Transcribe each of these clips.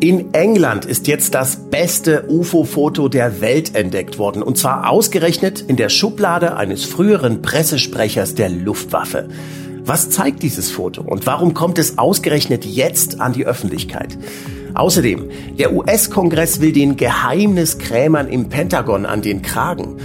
In England ist jetzt das beste UFO-Foto der Welt entdeckt worden. Und zwar ausgerechnet in der Schublade eines früheren Pressesprechers der Luftwaffe. Was zeigt dieses Foto und warum kommt es ausgerechnet jetzt an die Öffentlichkeit? Außerdem, der US-Kongress will den Geheimniskrämern im Pentagon an den Kragen.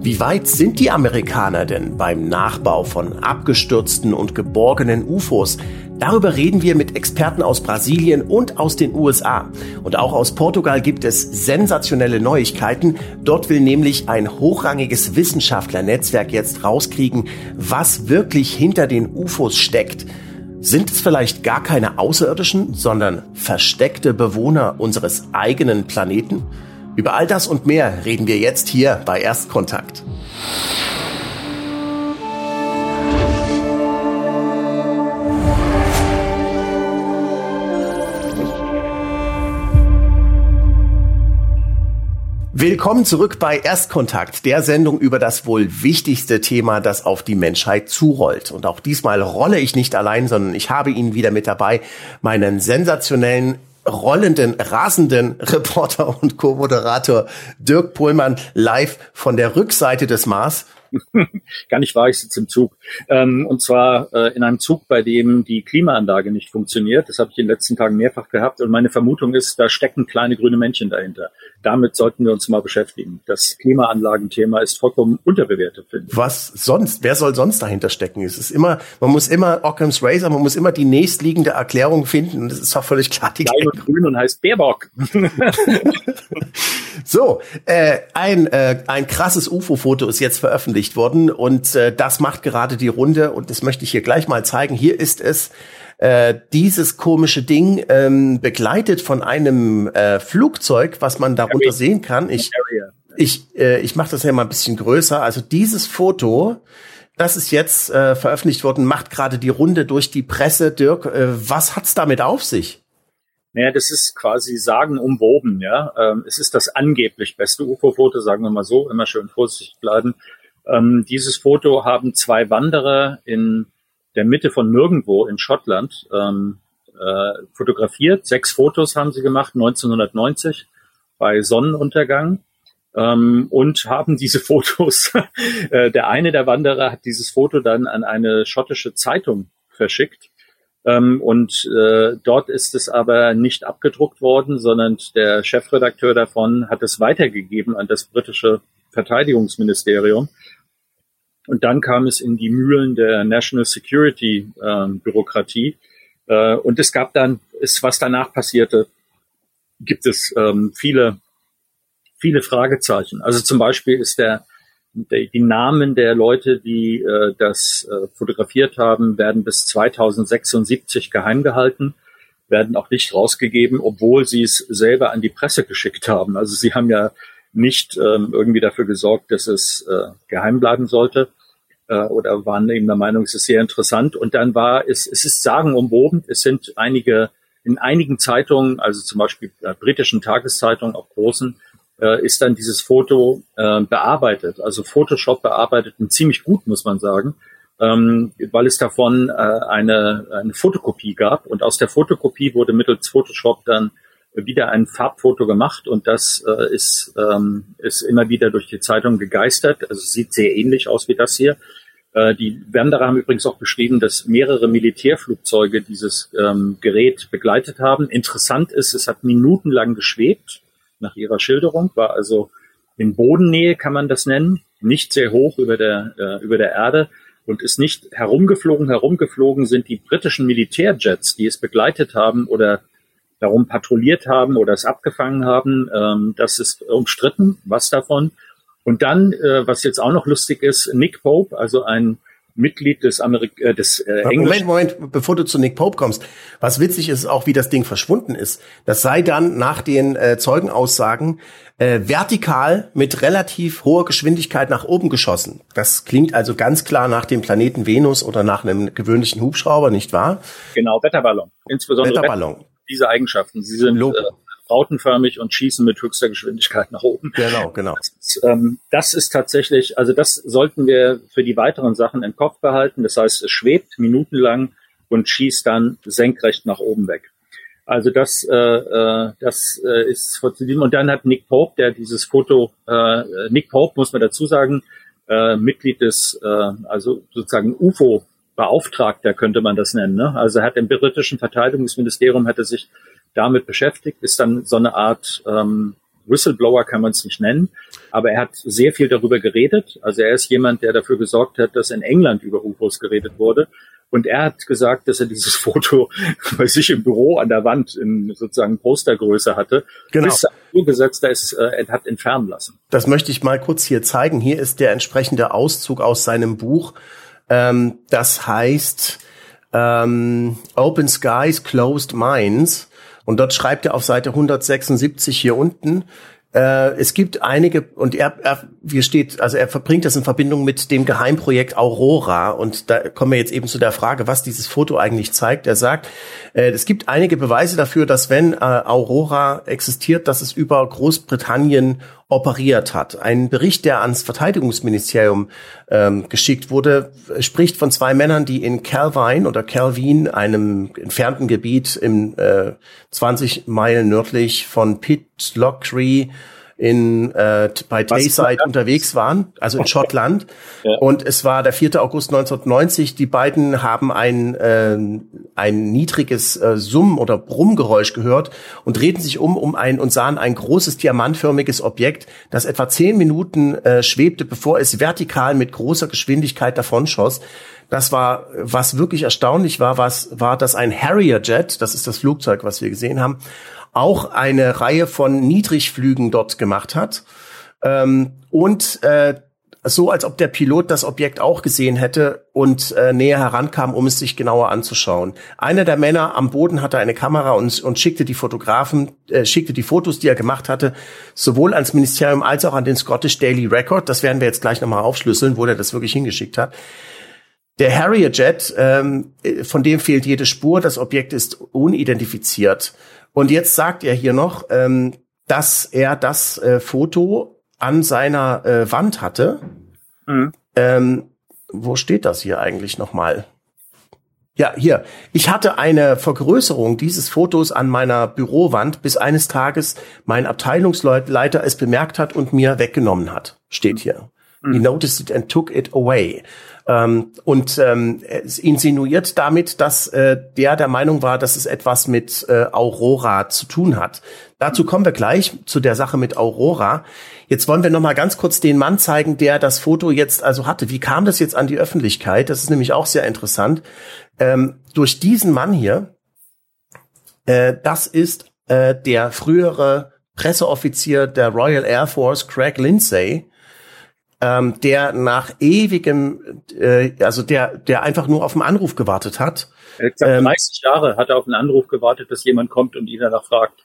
Wie weit sind die Amerikaner denn beim Nachbau von abgestürzten und geborgenen UFOs? Darüber reden wir mit Experten aus Brasilien und aus den USA. Und auch aus Portugal gibt es sensationelle Neuigkeiten. Dort will nämlich ein hochrangiges Wissenschaftlernetzwerk jetzt rauskriegen, was wirklich hinter den UFOs steckt. Sind es vielleicht gar keine Außerirdischen, sondern versteckte Bewohner unseres eigenen Planeten? Über all das und mehr reden wir jetzt hier bei Erstkontakt. Willkommen zurück bei Erstkontakt, der Sendung über das wohl wichtigste Thema, das auf die Menschheit zurollt. Und auch diesmal rolle ich nicht allein, sondern ich habe Ihnen wieder mit dabei, meinen sensationellen rollenden, rasenden Reporter und Co-Moderator Dirk Pohlmann live von der Rückseite des Mars. Gar nicht wahr, ich sitze im Zug. Ähm, und zwar äh, in einem Zug, bei dem die Klimaanlage nicht funktioniert. Das habe ich in den letzten Tagen mehrfach gehabt. Und meine Vermutung ist, da stecken kleine grüne Männchen dahinter. Damit sollten wir uns mal beschäftigen. Das Klimaanlagenthema ist vollkommen unterbewertet, finde ich. Was sonst? Wer soll sonst dahinter stecken? Es ist immer, man muss immer Occam's Razor, man muss immer die nächstliegende Erklärung finden. Und das ist doch völlig klar. Die Klein und grün und heißt Baerbock. so, äh, ein, äh, ein krasses UFO-Foto ist jetzt veröffentlicht worden und äh, das macht gerade die Runde und das möchte ich hier gleich mal zeigen. Hier ist es äh, dieses komische Ding ähm, begleitet von einem äh, Flugzeug, was man darunter sehen kann. Ich, ich, äh, ich mache das ja mal ein bisschen größer. Also dieses Foto, das ist jetzt äh, veröffentlicht worden, macht gerade die Runde durch die Presse. Dirk, äh, was hat's damit auf sich? Naja, das ist quasi sagenumwoben, ja. Ähm, es ist das angeblich beste UFO-Foto, sagen wir mal so, immer schön vorsichtig bleiben. Ähm, dieses Foto haben zwei Wanderer in der Mitte von nirgendwo in Schottland ähm, äh, fotografiert. Sechs Fotos haben sie gemacht, 1990 bei Sonnenuntergang. Ähm, und haben diese Fotos, äh, der eine der Wanderer hat dieses Foto dann an eine schottische Zeitung verschickt. Ähm, und äh, dort ist es aber nicht abgedruckt worden, sondern der Chefredakteur davon hat es weitergegeben an das britische Verteidigungsministerium. Und dann kam es in die Mühlen der National Security ähm, Bürokratie. Äh, und es gab dann, ist, was danach passierte, gibt es ähm, viele, viele Fragezeichen. Also zum Beispiel ist der, der die Namen der Leute, die äh, das äh, fotografiert haben, werden bis 2076 geheim gehalten, werden auch nicht rausgegeben, obwohl sie es selber an die Presse geschickt haben. Also sie haben ja nicht ähm, irgendwie dafür gesorgt, dass es äh, geheim bleiben sollte äh, oder waren eben der Meinung, es ist sehr interessant. Und dann war es, es ist sagenumwoben. Es sind einige, in einigen Zeitungen, also zum Beispiel äh, britischen Tageszeitungen, auch großen, äh, ist dann dieses Foto äh, bearbeitet, also Photoshop bearbeitet und ziemlich gut, muss man sagen. Ähm, weil es davon äh, eine, eine Fotokopie gab und aus der Fotokopie wurde mittels Photoshop dann wieder ein Farbfoto gemacht und das äh, ist, ähm, ist immer wieder durch die Zeitung gegeistert. Also sieht sehr ähnlich aus wie das hier. Äh, die Wanderer haben übrigens auch beschrieben, dass mehrere Militärflugzeuge dieses ähm, Gerät begleitet haben. Interessant ist, es hat minutenlang geschwebt, nach ihrer Schilderung, war also in Bodennähe, kann man das nennen, nicht sehr hoch über der, äh, über der Erde und ist nicht herumgeflogen. Herumgeflogen sind die britischen Militärjets, die es begleitet haben oder darum patrouilliert haben oder es abgefangen haben. Ähm, das ist umstritten, was davon. Und dann, äh, was jetzt auch noch lustig ist, Nick Pope, also ein Mitglied des Amerik äh, des äh, Moment, Moment, bevor du zu Nick Pope kommst. Was witzig ist auch, wie das Ding verschwunden ist. Das sei dann nach den äh, Zeugenaussagen äh, vertikal mit relativ hoher Geschwindigkeit nach oben geschossen. Das klingt also ganz klar nach dem Planeten Venus oder nach einem gewöhnlichen Hubschrauber, nicht wahr? Genau, Wetterballon. Insbesondere Wetterballon diese Eigenschaften. Sie sind äh, rautenförmig und schießen mit höchster Geschwindigkeit nach oben. Genau, genau. Das ist, ähm, das ist tatsächlich, also das sollten wir für die weiteren Sachen im Kopf behalten. Das heißt, es schwebt minutenlang und schießt dann senkrecht nach oben weg. Also das, äh, äh, das äh, ist vor zu Und dann hat Nick Pope, der dieses Foto, äh, Nick Pope muss man dazu sagen, äh, Mitglied des, äh, also sozusagen UFO Beauftragter könnte man das nennen. Ne? Also er hat im britischen Verteidigungsministerium hat er sich damit beschäftigt, ist dann so eine Art ähm, Whistleblower kann man es nicht nennen, aber er hat sehr viel darüber geredet. Also er ist jemand, der dafür gesorgt hat, dass in England über UFOs geredet wurde. Und er hat gesagt, dass er dieses Foto bei sich im Büro an der Wand in sozusagen Postergröße hatte, genau. bis gesetzt ist, äh, er hat entfernen lassen. Das möchte ich mal kurz hier zeigen. Hier ist der entsprechende Auszug aus seinem Buch. Ähm, das heißt ähm, Open Skies, Closed Minds. Und dort schreibt er auf Seite 176 hier unten, äh, es gibt einige, und er, er, hier steht, also er verbringt das in Verbindung mit dem Geheimprojekt Aurora. Und da kommen wir jetzt eben zu der Frage, was dieses Foto eigentlich zeigt. Er sagt, äh, es gibt einige Beweise dafür, dass wenn äh, Aurora existiert, dass es über Großbritannien operiert hat. Ein Bericht, der ans Verteidigungsministerium ähm, geschickt wurde, spricht von zwei Männern, die in Calvine oder Calvin, einem entfernten Gebiet im äh, 20 Meilen nördlich von Pitlochry in äh, bei Tayside unterwegs waren, also in Schottland. Ja. Und es war der 4. August 1990. Die beiden haben ein äh, ein niedriges äh, Summen oder Brummgeräusch gehört und drehten sich um um ein und sahen ein großes diamantförmiges Objekt, das etwa zehn Minuten äh, schwebte, bevor es vertikal mit großer Geschwindigkeit davonschoss. Das war, was wirklich erstaunlich war, was war, dass ein Harrier Jet, das ist das Flugzeug, was wir gesehen haben, auch eine Reihe von Niedrigflügen dort gemacht hat. Ähm, und äh, so, als ob der Pilot das Objekt auch gesehen hätte und äh, näher herankam, um es sich genauer anzuschauen. Einer der Männer am Boden hatte eine Kamera und, und schickte die Fotografen, äh, schickte die Fotos, die er gemacht hatte, sowohl ans Ministerium als auch an den Scottish Daily Record. Das werden wir jetzt gleich nochmal aufschlüsseln, wo der das wirklich hingeschickt hat. Der Harrier Jet, ähm, von dem fehlt jede Spur. Das Objekt ist unidentifiziert. Und jetzt sagt er hier noch, ähm, dass er das äh, Foto an seiner äh, Wand hatte. Mhm. Ähm, wo steht das hier eigentlich nochmal? Ja, hier. Ich hatte eine Vergrößerung dieses Fotos an meiner Bürowand, bis eines Tages mein Abteilungsleiter es bemerkt hat und mir weggenommen hat. Steht hier. Mhm. He noticed it and took it away. Ähm, und ähm, insinuiert damit, dass äh, der der Meinung war, dass es etwas mit äh, Aurora zu tun hat. Dazu kommen wir gleich zu der Sache mit Aurora. Jetzt wollen wir noch mal ganz kurz den Mann zeigen, der das Foto jetzt also hatte. Wie kam das jetzt an die Öffentlichkeit? Das ist nämlich auch sehr interessant. Ähm, durch diesen Mann hier, äh, das ist äh, der frühere Presseoffizier der Royal Air Force, Craig Lindsay, ähm, der nach ewigem, äh, also der, der einfach nur auf einen Anruf gewartet hat. Er hat gesagt, ähm, 30 Jahre hat er auf einen Anruf gewartet, dass jemand kommt und ihn danach fragt.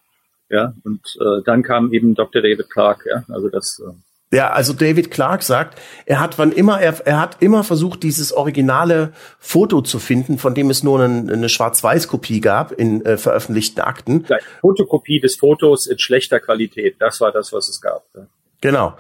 Ja, und äh, dann kam eben Dr. David Clark, ja, also das. Äh ja, also David Clark sagt, er hat wann immer, er, er hat immer versucht, dieses originale Foto zu finden, von dem es nur eine, eine Schwarz-Weiß-Kopie gab in äh, veröffentlichten Akten. Eine Fotokopie des Fotos in schlechter Qualität, das war das, was es gab. Ja. Genau.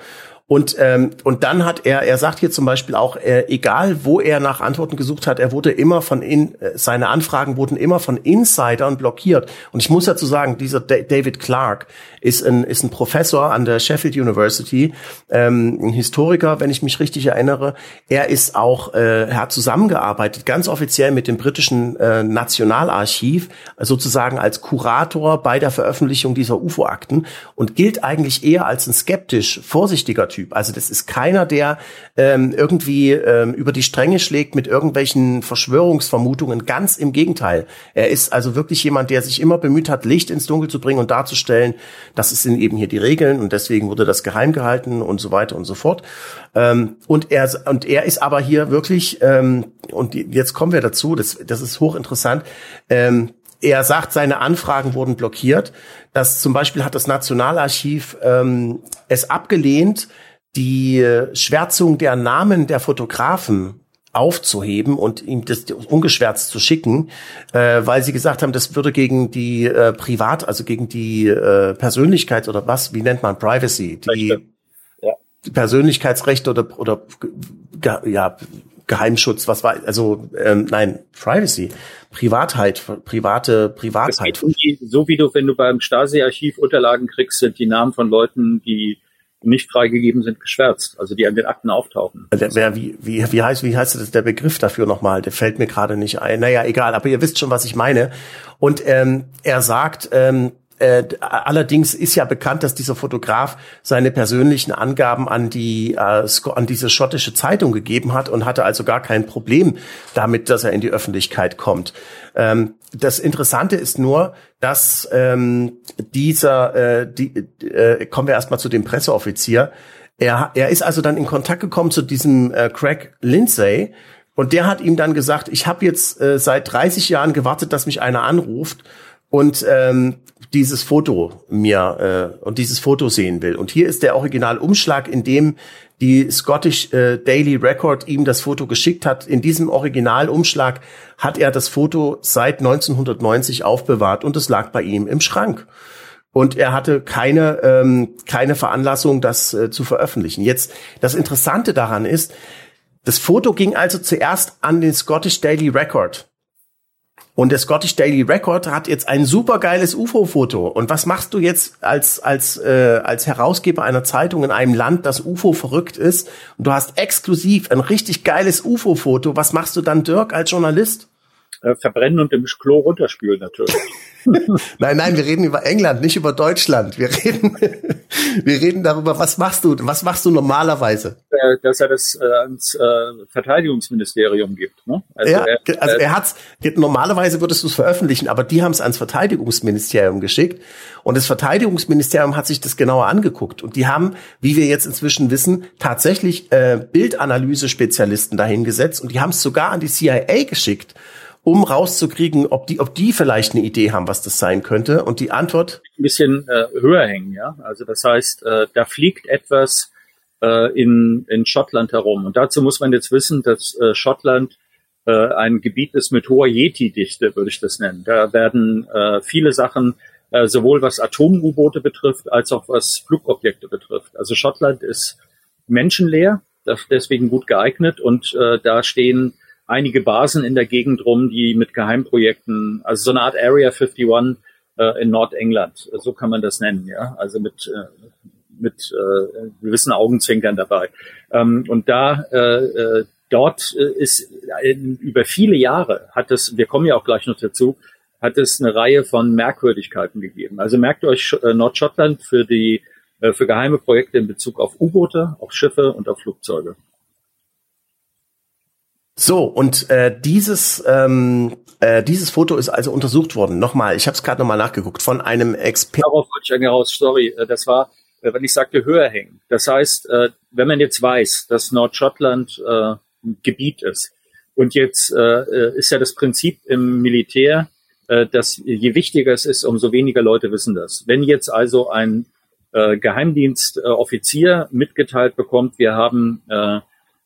Und, ähm, und dann hat er, er sagt hier zum Beispiel auch, äh, egal wo er nach Antworten gesucht hat, er wurde immer von in, äh, seine Anfragen wurden immer von Insidern blockiert. Und ich muss dazu sagen, dieser D David Clark ist ein, ist ein Professor an der Sheffield University, ähm, ein Historiker, wenn ich mich richtig erinnere. Er ist auch, äh, er hat zusammengearbeitet, ganz offiziell mit dem britischen äh, Nationalarchiv, sozusagen als Kurator bei der Veröffentlichung dieser UFO-Akten und gilt eigentlich eher als ein skeptisch, vorsichtiger Typ. Typ. Also das ist keiner, der ähm, irgendwie ähm, über die Stränge schlägt mit irgendwelchen Verschwörungsvermutungen. Ganz im Gegenteil. Er ist also wirklich jemand, der sich immer bemüht hat, Licht ins Dunkel zu bringen und darzustellen, das sind eben hier die Regeln und deswegen wurde das geheim gehalten und so weiter und so fort. Ähm, und er und er ist aber hier wirklich ähm, und jetzt kommen wir dazu. Das das ist hochinteressant. Ähm, er sagt, seine Anfragen wurden blockiert. Das zum Beispiel hat das Nationalarchiv ähm, es abgelehnt, die Schwärzung der Namen der Fotografen aufzuheben und ihm das ungeschwärzt zu schicken, äh, weil sie gesagt haben, das würde gegen die äh, Privat, also gegen die äh, Persönlichkeit oder was, wie nennt man Privacy, die, ja. Persönlichkeitsrechte oder oder ja Geheimschutz, was war, also ähm, nein, Privacy, Privatheit, private Privatheit. so wie du, wenn du beim Stasi-Archiv Unterlagen kriegst, sind die Namen von Leuten, die nicht freigegeben sind, geschwärzt, also die an den Akten auftauchen. Der, wer, wie, wie, wie heißt, wie heißt das, der Begriff dafür nochmal? Der fällt mir gerade nicht ein. Naja, egal, aber ihr wisst schon, was ich meine. Und ähm, er sagt, ähm, äh, allerdings ist ja bekannt, dass dieser Fotograf seine persönlichen Angaben an die äh, an diese schottische Zeitung gegeben hat und hatte also gar kein Problem damit, dass er in die Öffentlichkeit kommt. Ähm, das Interessante ist nur, dass ähm, dieser, äh, die, äh, kommen wir erstmal zu dem Presseoffizier. Er, er ist also dann in Kontakt gekommen zu diesem äh, Craig Lindsay und der hat ihm dann gesagt, ich habe jetzt äh, seit 30 Jahren gewartet, dass mich einer anruft und ähm, dieses Foto mir äh, und dieses Foto sehen will. Und hier ist der Originalumschlag, in dem die Scottish äh, Daily Record ihm das Foto geschickt hat. In diesem Originalumschlag hat er das Foto seit 1990 aufbewahrt und es lag bei ihm im Schrank. Und er hatte keine, ähm, keine Veranlassung, das äh, zu veröffentlichen. Jetzt, das Interessante daran ist, das Foto ging also zuerst an den Scottish Daily Record. Und der Scottish Daily Record hat jetzt ein supergeiles UFO-Foto. Und was machst du jetzt als, als, äh, als Herausgeber einer Zeitung in einem Land, das UFO verrückt ist? Und du hast exklusiv ein richtig geiles UFO-Foto. Was machst du dann, Dirk, als Journalist? Äh, verbrennen und im Klo runterspülen natürlich. nein, nein, wir reden über England, nicht über Deutschland. Wir reden, wir reden darüber, was machst du, was machst du normalerweise? Äh, dass er das äh, ans äh, Verteidigungsministerium gibt. Ne? Also ja, er, also er hat's, normalerweise würdest du es veröffentlichen, aber die haben es ans Verteidigungsministerium geschickt und das Verteidigungsministerium hat sich das genauer angeguckt und die haben, wie wir jetzt inzwischen wissen, tatsächlich äh, Bildanalyse-Spezialisten dahingesetzt und die haben es sogar an die CIA geschickt um rauszukriegen, ob die, ob die vielleicht eine Idee haben, was das sein könnte. Und die Antwort? Ein bisschen äh, höher hängen, ja. Also das heißt, äh, da fliegt etwas äh, in, in Schottland herum. Und dazu muss man jetzt wissen, dass äh, Schottland äh, ein Gebiet ist mit hoher Yeti-Dichte, würde ich das nennen. Da werden äh, viele Sachen, äh, sowohl was Atom-U-Boote betrifft, als auch was Flugobjekte betrifft. Also Schottland ist menschenleer, deswegen gut geeignet und äh, da stehen einige Basen in der Gegend rum, die mit Geheimprojekten, also so eine Art Area 51 äh, in Nordengland, so kann man das nennen, ja, also mit äh, mit äh, gewissen Augenzwinkern dabei. Ähm, und da äh, äh, dort äh, ist äh, über viele Jahre hat es, wir kommen ja auch gleich noch dazu, hat es eine Reihe von Merkwürdigkeiten gegeben. Also merkt euch äh, Nordschottland für die äh, für geheime Projekte in Bezug auf U-Boote, auf Schiffe und auf Flugzeuge. So, und äh, dieses, ähm, äh, dieses Foto ist also untersucht worden. Nochmal, ich habe es gerade nochmal nachgeguckt, von einem Experten. Darauf wollte ich eigentlich raus, sorry, äh, das war, äh, wenn ich sagte, höher hängen. Das heißt, äh, wenn man jetzt weiß, dass Nordschottland äh, ein Gebiet ist, und jetzt äh, ist ja das Prinzip im Militär, äh, dass je wichtiger es ist, umso weniger Leute wissen das. Wenn jetzt also ein äh, Geheimdienstoffizier äh, mitgeteilt bekommt, wir haben äh, äh,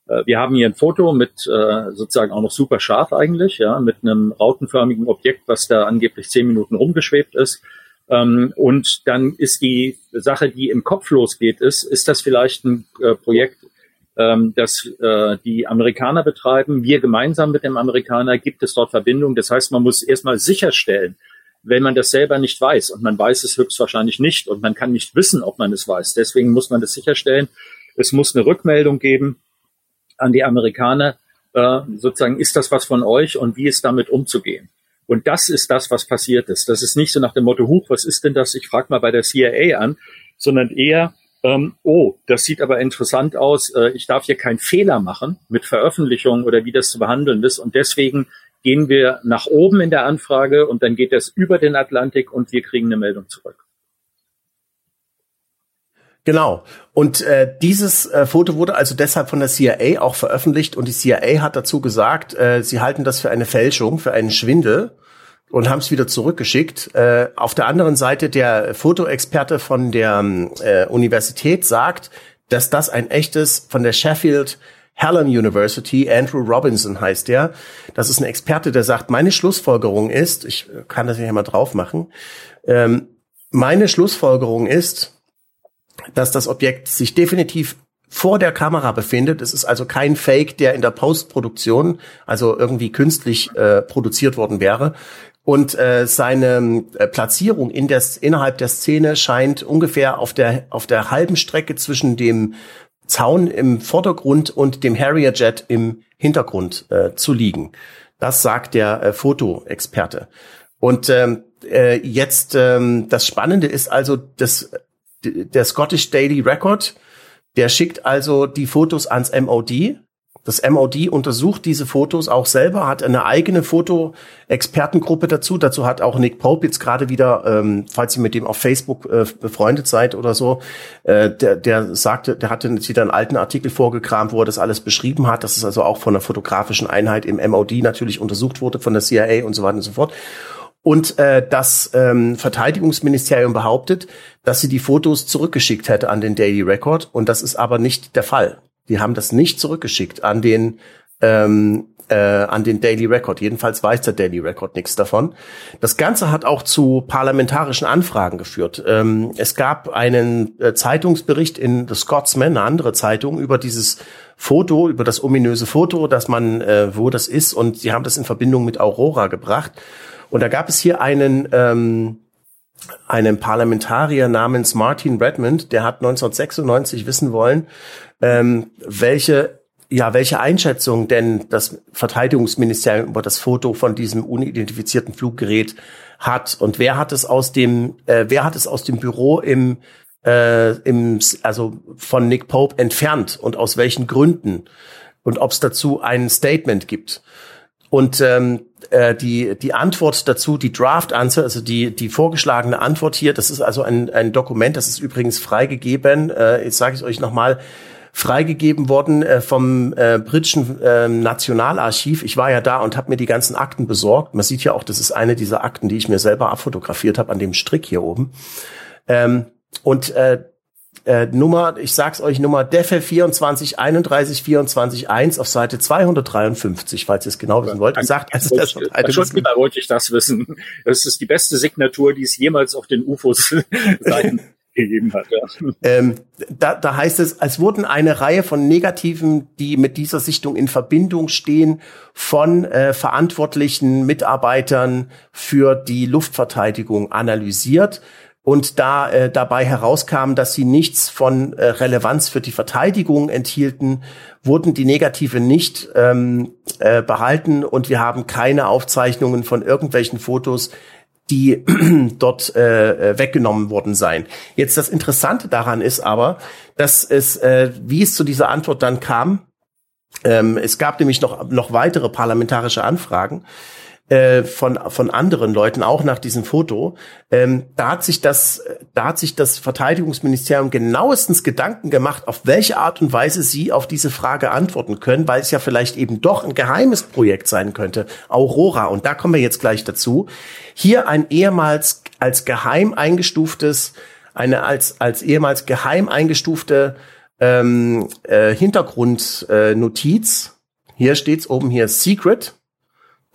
wir haben hier ein Foto mit äh, sozusagen auch noch super scharf eigentlich, ja, mit einem rautenförmigen Objekt, was da angeblich zehn Minuten rumgeschwebt ist. Ähm, und dann ist die Sache, die im Kopf losgeht, ist, ist das vielleicht ein äh, Projekt, ähm, das äh, die Amerikaner betreiben, wir gemeinsam mit dem Amerikaner, gibt es dort Verbindungen. Das heißt, man muss erstmal sicherstellen, wenn man das selber nicht weiß und man weiß es höchstwahrscheinlich nicht und man kann nicht wissen, ob man es weiß. Deswegen muss man das sicherstellen. Es muss eine Rückmeldung geben an die Amerikaner, äh, sozusagen, ist das was von euch und wie ist damit umzugehen? Und das ist das, was passiert ist. Das ist nicht so nach dem Motto, huch, was ist denn das? Ich frage mal bei der CIA an, sondern eher, ähm, oh, das sieht aber interessant aus, äh, ich darf hier keinen Fehler machen mit Veröffentlichung oder wie das zu behandeln ist. Und deswegen gehen wir nach oben in der Anfrage und dann geht das über den Atlantik und wir kriegen eine Meldung zurück. Genau. Und äh, dieses äh, Foto wurde also deshalb von der CIA auch veröffentlicht und die CIA hat dazu gesagt, äh, sie halten das für eine Fälschung, für einen Schwindel und haben es wieder zurückgeschickt. Äh, auf der anderen Seite der Fotoexperte von der äh, Universität sagt, dass das ein echtes von der Sheffield Hallam University, Andrew Robinson heißt der. Das ist ein Experte, der sagt, meine Schlussfolgerung ist, ich kann das hier mal drauf machen, ähm, meine Schlussfolgerung ist, dass das Objekt sich definitiv vor der Kamera befindet. Es ist also kein Fake, der in der Postproduktion, also irgendwie künstlich äh, produziert worden wäre. Und äh, seine äh, Platzierung in der, innerhalb der Szene scheint ungefähr auf der, auf der halben Strecke zwischen dem Zaun im Vordergrund und dem Harrier Jet im Hintergrund äh, zu liegen. Das sagt der äh, Fotoexperte. Und ähm, äh, jetzt ähm, das Spannende ist also, dass der Scottish Daily Record, der schickt also die Fotos ans MOD das MOD untersucht diese Fotos auch selber, hat eine eigene Fotoexpertengruppe dazu. Dazu hat auch Nick Pope jetzt gerade wieder, ähm, falls ihr mit dem auf Facebook äh, befreundet seid oder so, äh, der, der sagte, der hatte jetzt wieder einen alten Artikel vorgekramt, wo er das alles beschrieben hat, dass es also auch von der fotografischen Einheit im MOD natürlich untersucht wurde, von der CIA und so weiter und so fort. Und äh, das ähm, Verteidigungsministerium behauptet, dass sie die Fotos zurückgeschickt hätte an den Daily Record. Und das ist aber nicht der Fall. Die haben das nicht zurückgeschickt an den ähm, äh, an den Daily Record. Jedenfalls weiß der Daily Record nichts davon. Das Ganze hat auch zu parlamentarischen Anfragen geführt. Ähm, es gab einen äh, Zeitungsbericht in The Scotsman, eine andere Zeitung, über dieses Foto, über das ominöse Foto, dass man, äh, wo das ist, und sie haben das in Verbindung mit Aurora gebracht. Und da gab es hier einen ähm, einen Parlamentarier namens Martin Redmond, der hat 1996 wissen wollen, ähm, welche ja, welche Einschätzung denn das Verteidigungsministerium über das Foto von diesem unidentifizierten Fluggerät hat und wer hat es aus dem, äh, wer hat es aus dem Büro im, äh, im, also von Nick Pope entfernt und aus welchen Gründen und ob es dazu ein Statement gibt. Und ähm, äh, die, die Antwort dazu, die Draft Answer, also die, die vorgeschlagene Antwort hier, das ist also ein, ein Dokument, das ist übrigens freigegeben, äh, jetzt sage ich euch nochmal, freigegeben worden äh, vom äh, britischen äh, Nationalarchiv. Ich war ja da und habe mir die ganzen Akten besorgt. Man sieht ja auch, das ist eine dieser Akten, die ich mir selber abfotografiert habe an dem Strick hier oben. Ähm, und äh, äh, Nummer, ich sag's euch, Nummer DEFE 24 31 24 1 auf Seite 253, falls ihr es genau wissen wollt. Sagt, also das Schutzgeber wollte ich das wissen. Das ist die beste Signatur, die es jemals auf den UFOs gegeben hat. Ja. Ähm, da, da heißt es, es wurden eine Reihe von Negativen, die mit dieser Sichtung in Verbindung stehen, von äh, verantwortlichen Mitarbeitern für die Luftverteidigung analysiert und da äh, dabei herauskam, dass sie nichts von äh, Relevanz für die Verteidigung enthielten, wurden die Negative nicht ähm, äh, behalten und wir haben keine Aufzeichnungen von irgendwelchen Fotos, die dort äh, weggenommen worden seien. Jetzt das Interessante daran ist aber, dass es, äh, wie es zu dieser Antwort dann kam, ähm, es gab nämlich noch, noch weitere parlamentarische Anfragen äh, von von anderen Leuten auch nach diesem Foto. Ähm, da hat sich das da hat sich das Verteidigungsministerium genauestens Gedanken gemacht, auf welche Art und Weise sie auf diese Frage antworten können, weil es ja vielleicht eben doch ein geheimes Projekt sein könnte, Aurora. Und da kommen wir jetzt gleich dazu. Hier ein ehemals als geheim eingestuftes eine als als ehemals geheim eingestufte ähm, äh, Hintergrundnotiz. Äh, hier steht's oben hier Secret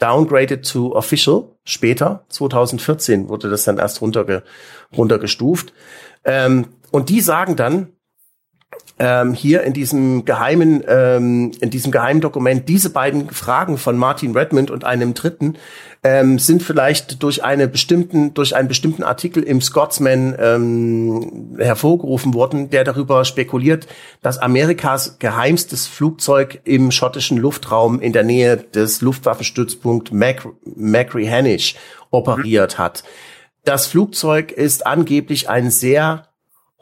downgraded to official. Später, 2014, wurde das dann erst runterge runtergestuft. Ähm, und die sagen dann, ähm, hier in diesem geheimen, ähm, in diesem geheimen Dokument, diese beiden Fragen von Martin Redmond und einem dritten ähm, sind vielleicht durch eine bestimmten, durch einen bestimmten Artikel im Scotsman ähm, hervorgerufen worden, der darüber spekuliert, dass Amerikas geheimstes Flugzeug im schottischen Luftraum in der Nähe des Luftwaffenstützpunkt Mac Machrihanish operiert hat. Das Flugzeug ist angeblich ein sehr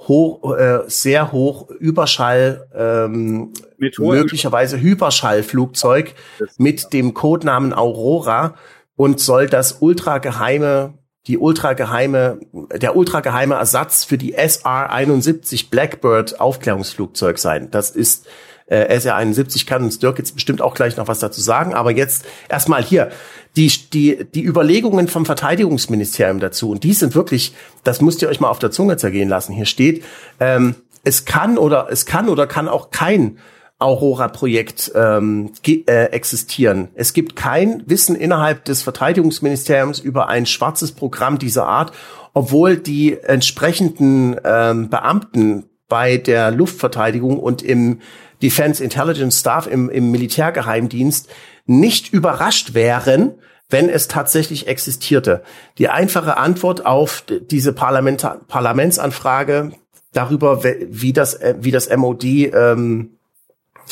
hoch, äh, sehr hoch Überschall, ähm, möglicherweise Hyperschallflugzeug mit dem Codenamen Aurora. Und soll das ultrageheime, die ultrageheime, der ultrageheime Ersatz für die SR-71 Blackbird Aufklärungsflugzeug sein. Das ist äh, SR-71 kann uns Dirk jetzt bestimmt auch gleich noch was dazu sagen, aber jetzt erstmal hier die, die, die Überlegungen vom Verteidigungsministerium dazu, und die sind wirklich, das müsst ihr euch mal auf der Zunge zergehen lassen. Hier steht, ähm, es kann oder es kann oder kann auch kein Aurora-Projekt ähm, äh, existieren. Es gibt kein Wissen innerhalb des Verteidigungsministeriums über ein schwarzes Programm dieser Art, obwohl die entsprechenden ähm, Beamten bei der Luftverteidigung und im Defense Intelligence Staff, im, im Militärgeheimdienst, nicht überrascht wären, wenn es tatsächlich existierte. Die einfache Antwort auf diese Parlament Parlamentsanfrage darüber, wie das, wie das MOD ähm,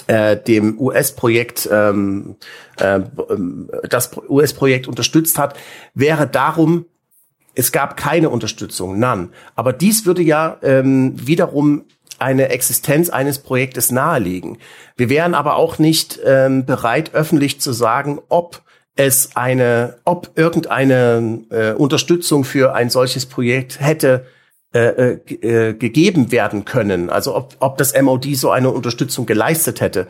äh, dem US-Projekt ähm, äh, das US-Projekt unterstützt hat, wäre darum, es gab keine Unterstützung, none. Aber dies würde ja ähm, wiederum eine Existenz eines Projektes nahelegen. Wir wären aber auch nicht ähm, bereit, öffentlich zu sagen, ob es eine, ob irgendeine äh, Unterstützung für ein solches Projekt hätte äh, äh, äh, gegeben werden können. Also ob, ob das MOD so eine Unterstützung geleistet hätte.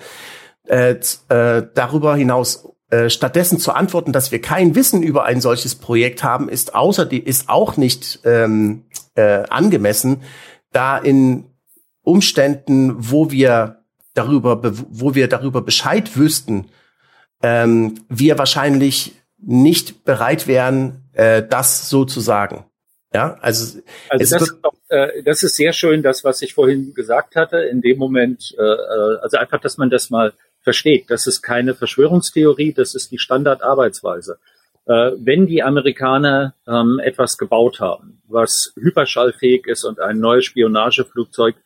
Äh, äh, darüber hinaus äh, stattdessen zu antworten, dass wir kein Wissen über ein solches Projekt haben, ist außerdem ist auch nicht ähm, äh, angemessen, da in Umständen, wo wir darüber, wo wir darüber Bescheid wüssten, ähm, wir wahrscheinlich nicht bereit wären, äh, das so zu sagen. Ja, also, also das, ist doch, äh, das ist sehr schön, das, was ich vorhin gesagt hatte. In dem Moment, äh, äh, also einfach, dass man das mal versteht. Das ist keine Verschwörungstheorie, das ist die Standardarbeitsweise. Äh, wenn die Amerikaner ähm, etwas gebaut haben, was hyperschallfähig ist und ein neues Spionageflugzeug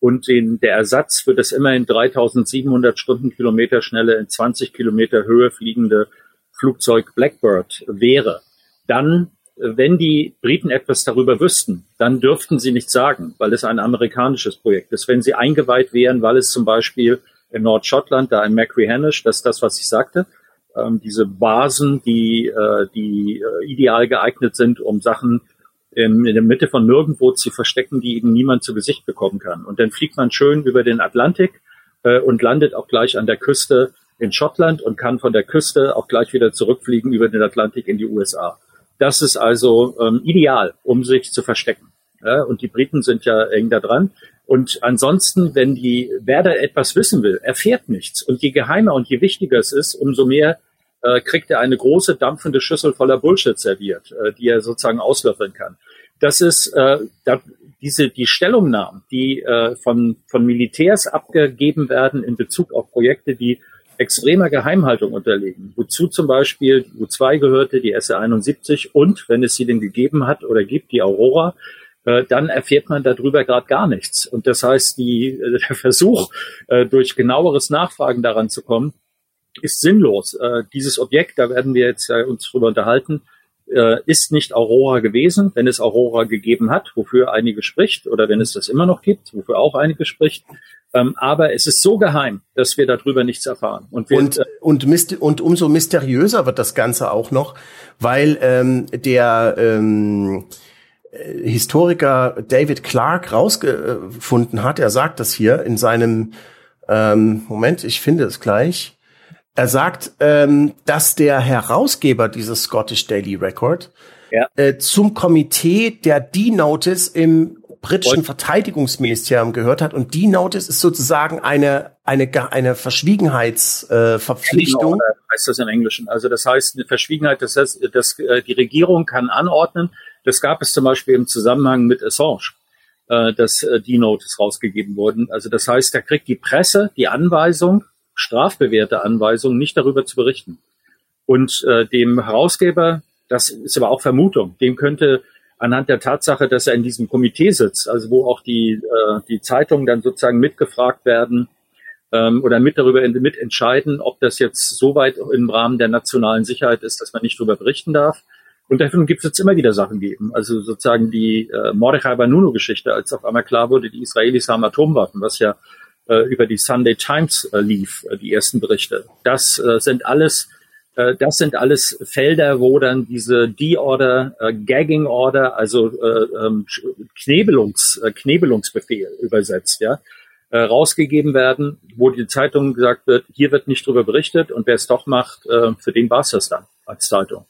und den, der Ersatz für das immerhin 3700 Stundenkilometer schnelle in 20 Kilometer Höhe fliegende Flugzeug Blackbird wäre, dann, wenn die Briten etwas darüber wüssten, dann dürften sie nicht sagen, weil es ein amerikanisches Projekt ist. Wenn sie eingeweiht wären, weil es zum Beispiel in Nordschottland, da in Macquarie-Hanish, das ist das, was ich sagte, ähm, diese Basen, die, äh, die äh, ideal geeignet sind, um Sachen in, der Mitte von nirgendwo zu verstecken, die eben niemand zu Gesicht bekommen kann. Und dann fliegt man schön über den Atlantik äh, und landet auch gleich an der Küste in Schottland und kann von der Küste auch gleich wieder zurückfliegen über den Atlantik in die USA. Das ist also ähm, ideal, um sich zu verstecken. Ja, und die Briten sind ja eng da dran. Und ansonsten, wenn die, wer da etwas wissen will, erfährt nichts. Und je geheimer und je wichtiger es ist, umso mehr äh, kriegt er eine große dampfende Schüssel voller Bullshit serviert, äh, die er sozusagen auslöffeln kann. Das ist äh, da, diese die Stellungnahmen, die äh, von von Militärs abgegeben werden in Bezug auf Projekte, die extremer Geheimhaltung unterliegen, wozu zum Beispiel die U2 gehörte, die SR-71 und, wenn es sie denn gegeben hat oder gibt, die Aurora, äh, dann erfährt man darüber gerade gar nichts. Und das heißt, die, äh, der Versuch, äh, durch genaueres Nachfragen daran zu kommen, ist sinnlos. Äh, dieses Objekt, da werden wir jetzt äh, uns drüber unterhalten, äh, ist nicht Aurora gewesen, wenn es Aurora gegeben hat, wofür einige spricht, oder wenn es das immer noch gibt, wofür auch einige spricht. Ähm, aber es ist so geheim, dass wir darüber nichts erfahren. Und, wir, und, und, und umso mysteriöser wird das Ganze auch noch, weil ähm, der ähm, Historiker David Clark rausgefunden hat, er sagt das hier in seinem ähm, Moment, ich finde es gleich. Er sagt, ähm, dass der Herausgeber dieses Scottish Daily Record ja. äh, zum Komitee der D-Notice im britischen Verteidigungsministerium gehört hat. Und D-Notice ist sozusagen eine, eine, eine Verschwiegenheitsverpflichtung. Äh, heißt das im Englischen. Also das heißt, eine Verschwiegenheit, das heißt, dass, äh, die Regierung kann anordnen. Das gab es zum Beispiel im Zusammenhang mit Assange äh, dass äh, D-Notice rausgegeben wurden. Also das heißt, da kriegt die Presse die Anweisung, strafbewährte Anweisung, nicht darüber zu berichten. Und äh, dem Herausgeber, das ist aber auch Vermutung, dem könnte anhand der Tatsache, dass er in diesem Komitee sitzt, also wo auch die, äh, die Zeitungen dann sozusagen mitgefragt werden ähm, oder mit darüber mitentscheiden, ob das jetzt so weit im Rahmen der nationalen Sicherheit ist, dass man nicht darüber berichten darf. Und davon gibt es jetzt immer wieder Sachen geben. Also sozusagen die äh, Mordechai Benunu-Geschichte, als auf einmal klar wurde, die Israelis haben Atomwaffen, was ja über die Sunday Times äh, lief, äh, die ersten Berichte. Das äh, sind alles äh, das sind alles Felder, wo dann diese D-Order, äh, Gagging Order, also äh, ähm, Knebelungs, äh, Knebelungsbefehl übersetzt, ja, äh, rausgegeben werden, wo die Zeitung gesagt wird, hier wird nicht drüber berichtet und wer es doch macht, äh, für den war es das dann als Zeitung.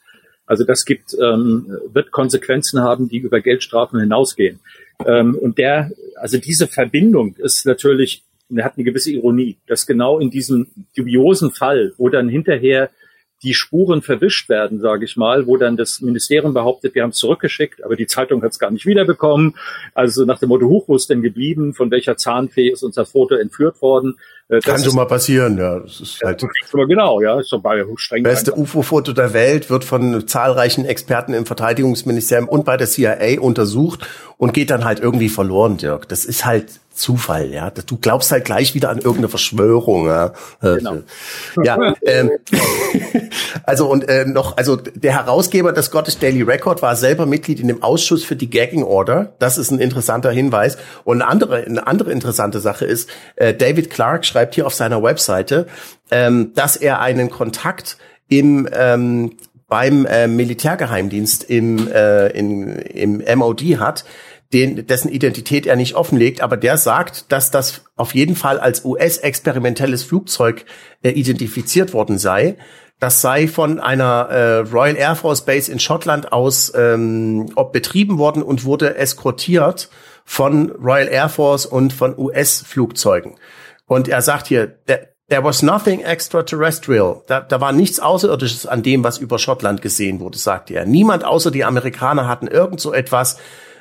Also das gibt, ähm, wird Konsequenzen haben, die über Geldstrafen hinausgehen. Ähm, und der, also diese Verbindung ist natürlich und er hat eine gewisse Ironie, dass genau in diesem dubiosen Fall, wo dann hinterher die Spuren verwischt werden, sage ich mal, wo dann das Ministerium behauptet, wir haben es zurückgeschickt, aber die Zeitung hat es gar nicht wiederbekommen. Also nach dem Motto, Huch, wo ist denn geblieben? Von welcher Zahnfee ist unser Foto entführt worden? Äh, das Kann schon mal passieren, ja. Das ist halt aber genau, ja. Ist bei streng beste UFO-Foto der Welt wird von zahlreichen Experten im Verteidigungsministerium und bei der CIA untersucht und geht dann halt irgendwie verloren, Dirk. Das ist halt Zufall, ja. Du glaubst halt gleich wieder an irgendeine Verschwörung, ja. Genau. Ja, ähm, also und äh, noch, also der Herausgeber des Scottish Daily Record war selber Mitglied in dem Ausschuss für die Gagging Order. Das ist ein interessanter Hinweis. Und eine andere, eine andere interessante Sache ist, äh, David Clark schreibt hier auf seiner Webseite, ähm, dass er einen Kontakt im ähm, beim äh, Militärgeheimdienst im, äh, in, im MOD hat, den, dessen Identität er nicht offenlegt, aber der sagt, dass das auf jeden Fall als US-experimentelles Flugzeug äh, identifiziert worden sei. Das sei von einer äh, Royal Air Force Base in Schottland aus ähm, ob betrieben worden und wurde eskortiert von Royal Air Force und von US-Flugzeugen. Und er sagt hier, there, was nothing extraterrestrial. Da, da war nichts Außerirdisches an dem, was über Schottland gesehen wurde, sagte er. Niemand außer die Amerikaner hatten irgend so etwas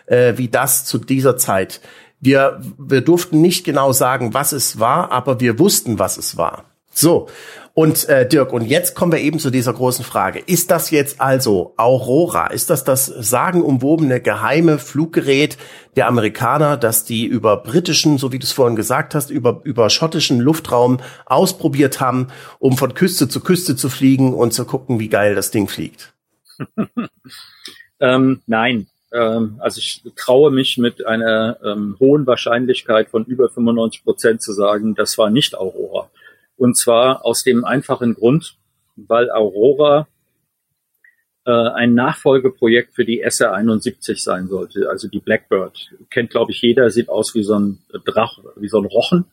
äh, wie das zu dieser Zeit. Wir, wir durften nicht genau sagen, was es war, aber wir wussten, was es war. So, und äh, Dirk, und jetzt kommen wir eben zu dieser großen Frage. Ist das jetzt also Aurora? Ist das das sagenumwobene geheime Fluggerät der Amerikaner, das die über britischen, so wie du es vorhin gesagt hast, über, über schottischen Luftraum ausprobiert haben, um von Küste zu Küste zu fliegen und zu gucken, wie geil das Ding fliegt? ähm, nein, ähm, also ich traue mich mit einer ähm, hohen Wahrscheinlichkeit von über 95 Prozent zu sagen, das war nicht Aurora. Und zwar aus dem einfachen Grund, weil Aurora äh, ein Nachfolgeprojekt für die SR-71 sein sollte, also die Blackbird. Kennt, glaube ich, jeder, sieht aus wie so ein Drach, wie so ein Rochen.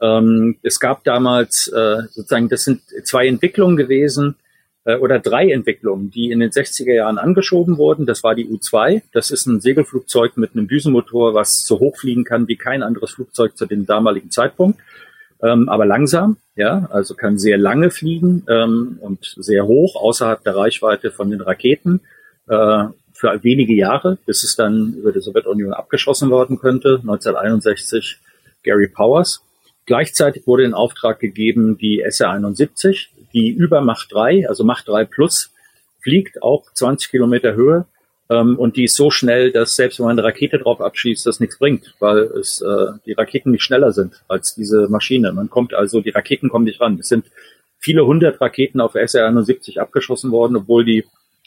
Ähm, es gab damals äh, sozusagen, das sind zwei Entwicklungen gewesen, oder drei Entwicklungen, die in den 60er Jahren angeschoben wurden. Das war die U-2. Das ist ein Segelflugzeug mit einem Düsenmotor, was so hoch fliegen kann wie kein anderes Flugzeug zu dem damaligen Zeitpunkt. Ähm, aber langsam, ja, also kann sehr lange fliegen ähm, und sehr hoch außerhalb der Reichweite von den Raketen äh, für wenige Jahre, bis es dann über die Sowjetunion abgeschossen worden könnte. 1961 Gary Powers. Gleichzeitig wurde in Auftrag gegeben die SR-71, die über Macht 3, also Macht 3 plus, fliegt auch 20 Kilometer Höhe. Ähm, und die ist so schnell, dass selbst wenn man eine Rakete drauf abschießt, das nichts bringt, weil es äh, die Raketen nicht schneller sind als diese Maschine. Man kommt also, die Raketen kommen nicht ran. Es sind viele hundert Raketen auf SR-71 abgeschossen worden, obwohl die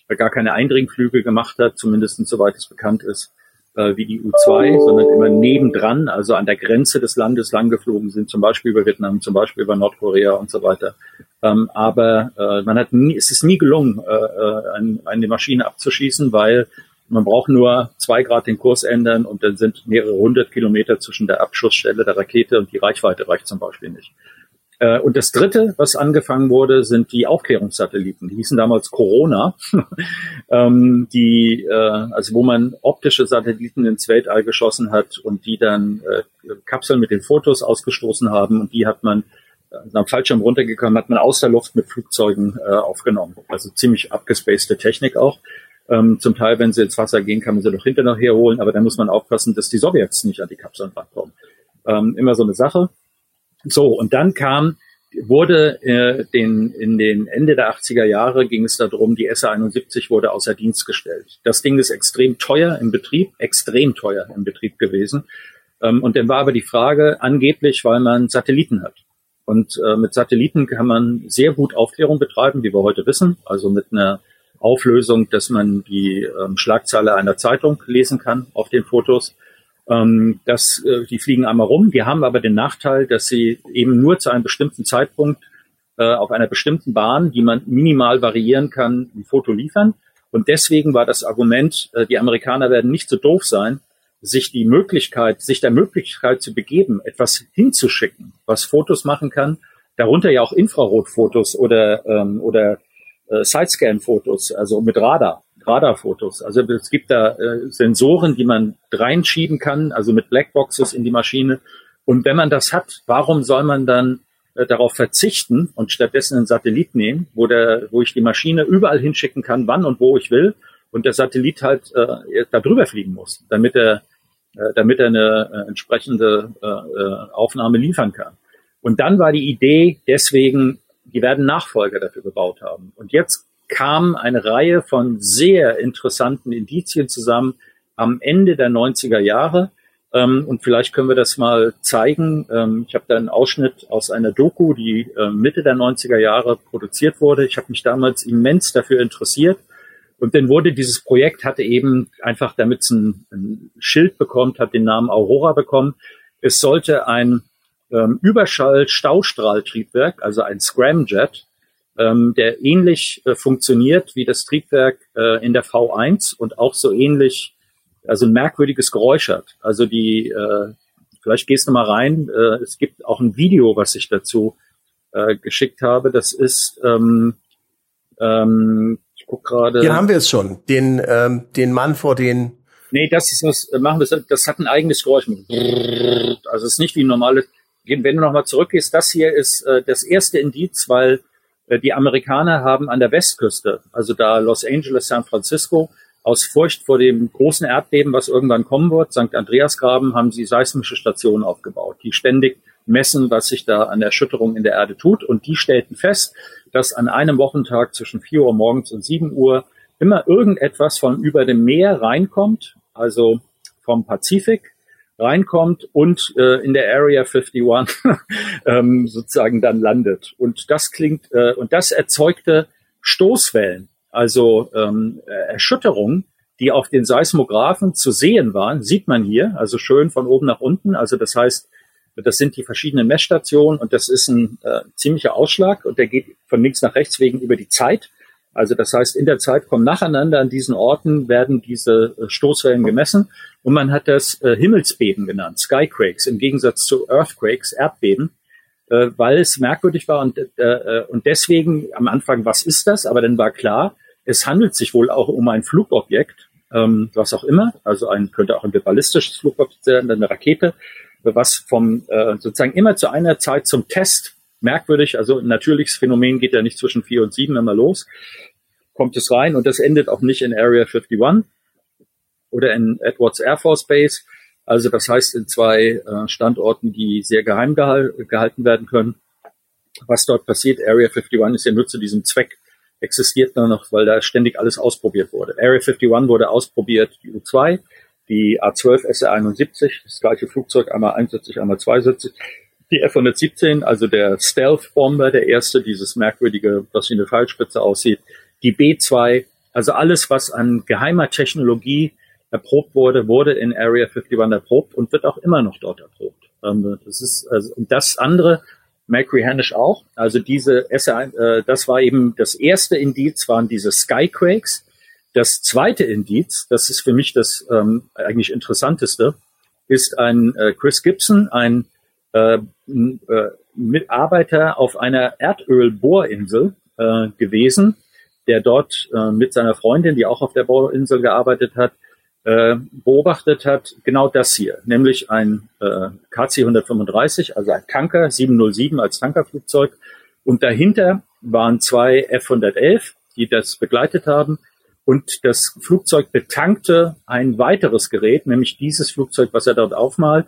gar keine Eindringflüge gemacht hat, zumindest soweit es bekannt ist äh, wie die U2, sondern immer nebendran, also an der Grenze des Landes langgeflogen sind, zum Beispiel über Vietnam, zum Beispiel über Nordkorea und so weiter. Ähm, aber äh, man hat nie, es ist nie gelungen, äh, äh eine, eine Maschine abzuschießen, weil man braucht nur zwei Grad den Kurs ändern und dann sind mehrere hundert Kilometer zwischen der Abschussstelle der Rakete und die Reichweite reicht zum Beispiel nicht. Äh, und das dritte, was angefangen wurde, sind die Aufklärungssatelliten. Die hießen damals Corona, ähm, die, äh, also wo man optische Satelliten ins Weltall geschossen hat und die dann äh, Kapseln mit den Fotos ausgestoßen haben und die hat man am Fallschirm runtergekommen, hat man aus der Luft mit Flugzeugen aufgenommen. Also ziemlich abgespacede Technik auch. Ähm, zum Teil, wenn sie ins Wasser gehen, kann man sie doch hinterher herholen, aber da muss man aufpassen, dass die Sowjets nicht an die Kapseln rankommen. Ähm, immer so eine Sache. So, und dann kam, wurde äh, den, in den Ende der 80er Jahre ging es darum, die SA-71 wurde außer Dienst gestellt. Das Ding ist extrem teuer im Betrieb, extrem teuer im Betrieb gewesen. Ähm, und dann war aber die Frage, angeblich, weil man Satelliten hat. Und äh, mit Satelliten kann man sehr gut Aufklärung betreiben, wie wir heute wissen. Also mit einer Auflösung, dass man die ähm, Schlagzeile einer Zeitung lesen kann auf den Fotos. Ähm, das, äh, die fliegen einmal rum. Die haben aber den Nachteil, dass sie eben nur zu einem bestimmten Zeitpunkt äh, auf einer bestimmten Bahn, die man minimal variieren kann, ein Foto liefern. Und deswegen war das Argument, äh, die Amerikaner werden nicht so doof sein, sich die Möglichkeit, sich der Möglichkeit zu begeben, etwas hinzuschicken, was Fotos machen kann, darunter ja auch Infrarotfotos oder, ähm, oder äh, Sidescan-Fotos, also mit Radar. Radarfotos. Also es gibt da äh, Sensoren, die man reinschieben kann, also mit Blackboxes in die Maschine. Und wenn man das hat, warum soll man dann äh, darauf verzichten und stattdessen einen Satellit nehmen, wo der, wo ich die Maschine überall hinschicken kann, wann und wo ich will, und der Satellit halt äh, da drüber fliegen muss, damit er, äh, damit er eine äh, entsprechende äh, äh, Aufnahme liefern kann. Und dann war die Idee, deswegen, die werden Nachfolger dafür gebaut haben. Und jetzt kam eine Reihe von sehr interessanten Indizien zusammen am Ende der 90er Jahre, ähm, und vielleicht können wir das mal zeigen. Ähm, ich habe da einen Ausschnitt aus einer Doku, die äh, Mitte der 90er Jahre produziert wurde. Ich habe mich damals immens dafür interessiert. Und dann wurde dieses Projekt, hatte eben einfach, damit es ein, ein Schild bekommt, hat den Namen Aurora bekommen. Es sollte ein ähm, Überschall-Staustrahltriebwerk, also ein Scramjet, ähm, der ähnlich äh, funktioniert wie das Triebwerk äh, in der V1 und auch so ähnlich also ein merkwürdiges Geräusch hat. Also die, äh, vielleicht gehst du mal rein, äh, es gibt auch ein Video, was ich dazu äh, geschickt habe. Das ist, ähm, ähm, ich guck gerade. Hier haben wir es schon, den, ähm, den Mann vor den. Nee, das ist was, äh, machen wir, das hat ein eigenes Geräusch. Also es ist nicht wie ein normales. Wenn du nochmal zurückgehst, das hier ist äh, das erste Indiz, weil die Amerikaner haben an der Westküste, also da Los Angeles, San Francisco, aus Furcht vor dem großen Erdbeben, was irgendwann kommen wird, St. Andreasgraben, haben sie seismische Stationen aufgebaut, die ständig messen, was sich da an Erschütterung in der Erde tut. Und die stellten fest, dass an einem Wochentag zwischen 4 Uhr morgens und 7 Uhr immer irgendetwas von über dem Meer reinkommt, also vom Pazifik reinkommt und äh, in der Area 51 ähm, sozusagen dann landet. Und das klingt, äh, und das erzeugte Stoßwellen also ähm, Erschütterungen, die auf den Seismographen zu sehen waren, sieht man hier, also schön von oben nach unten. Also das heißt, das sind die verschiedenen Messstationen und das ist ein äh, ziemlicher Ausschlag und der geht von links nach rechts wegen über die Zeit. Also das heißt, in der Zeit kommen nacheinander an diesen Orten werden diese äh, Stoßwellen gemessen und man hat das äh, Himmelsbeben genannt, Skyquakes, im Gegensatz zu Earthquakes, Erdbeben äh, weil es merkwürdig war und, äh, äh, und deswegen am Anfang, was ist das? Aber dann war klar, es handelt sich wohl auch um ein Flugobjekt, ähm, was auch immer, also ein könnte auch ein ballistisches Flugobjekt sein, eine Rakete, was vom äh, sozusagen immer zu einer Zeit zum Test merkwürdig, also ein natürliches Phänomen geht ja nicht zwischen vier und sieben immer los, kommt es rein und das endet auch nicht in Area 51 oder in Edwards Air Force Base, also das heißt in zwei äh, Standorten, die sehr geheim gehal gehalten werden können. Was dort passiert, Area 51 ist ja nur zu diesem Zweck, existiert nur noch, weil da ständig alles ausprobiert wurde. Area 51 wurde ausprobiert, die U-2, die A-12 SR-71, das gleiche Flugzeug, einmal einsitzig, einmal zweisitzig. Die F-117, also der Stealth-Bomber, der erste, dieses merkwürdige, was wie eine Fallspitze aussieht. Die B-2, also alles, was an geheimer Technologie erprobt wurde, wurde in Area 51 erprobt und wird auch immer noch dort erprobt. Ähm, das ist also das andere, Macri Hanish auch. Also diese SR, äh, das war eben das erste Indiz, waren diese Skyquakes. Das zweite Indiz, das ist für mich das ähm, eigentlich interessanteste, ist ein äh, Chris Gibson, ein äh, äh, Mitarbeiter auf einer Erdölbohrinsel äh, gewesen, der dort äh, mit seiner Freundin, die auch auf der Bohrinsel gearbeitet hat, äh, beobachtet hat, genau das hier, nämlich ein äh, KC-135, also ein Tanker, 707 als Tankerflugzeug. Und dahinter waren zwei F-111, die das begleitet haben. Und das Flugzeug betankte ein weiteres Gerät, nämlich dieses Flugzeug, was er dort aufmalt,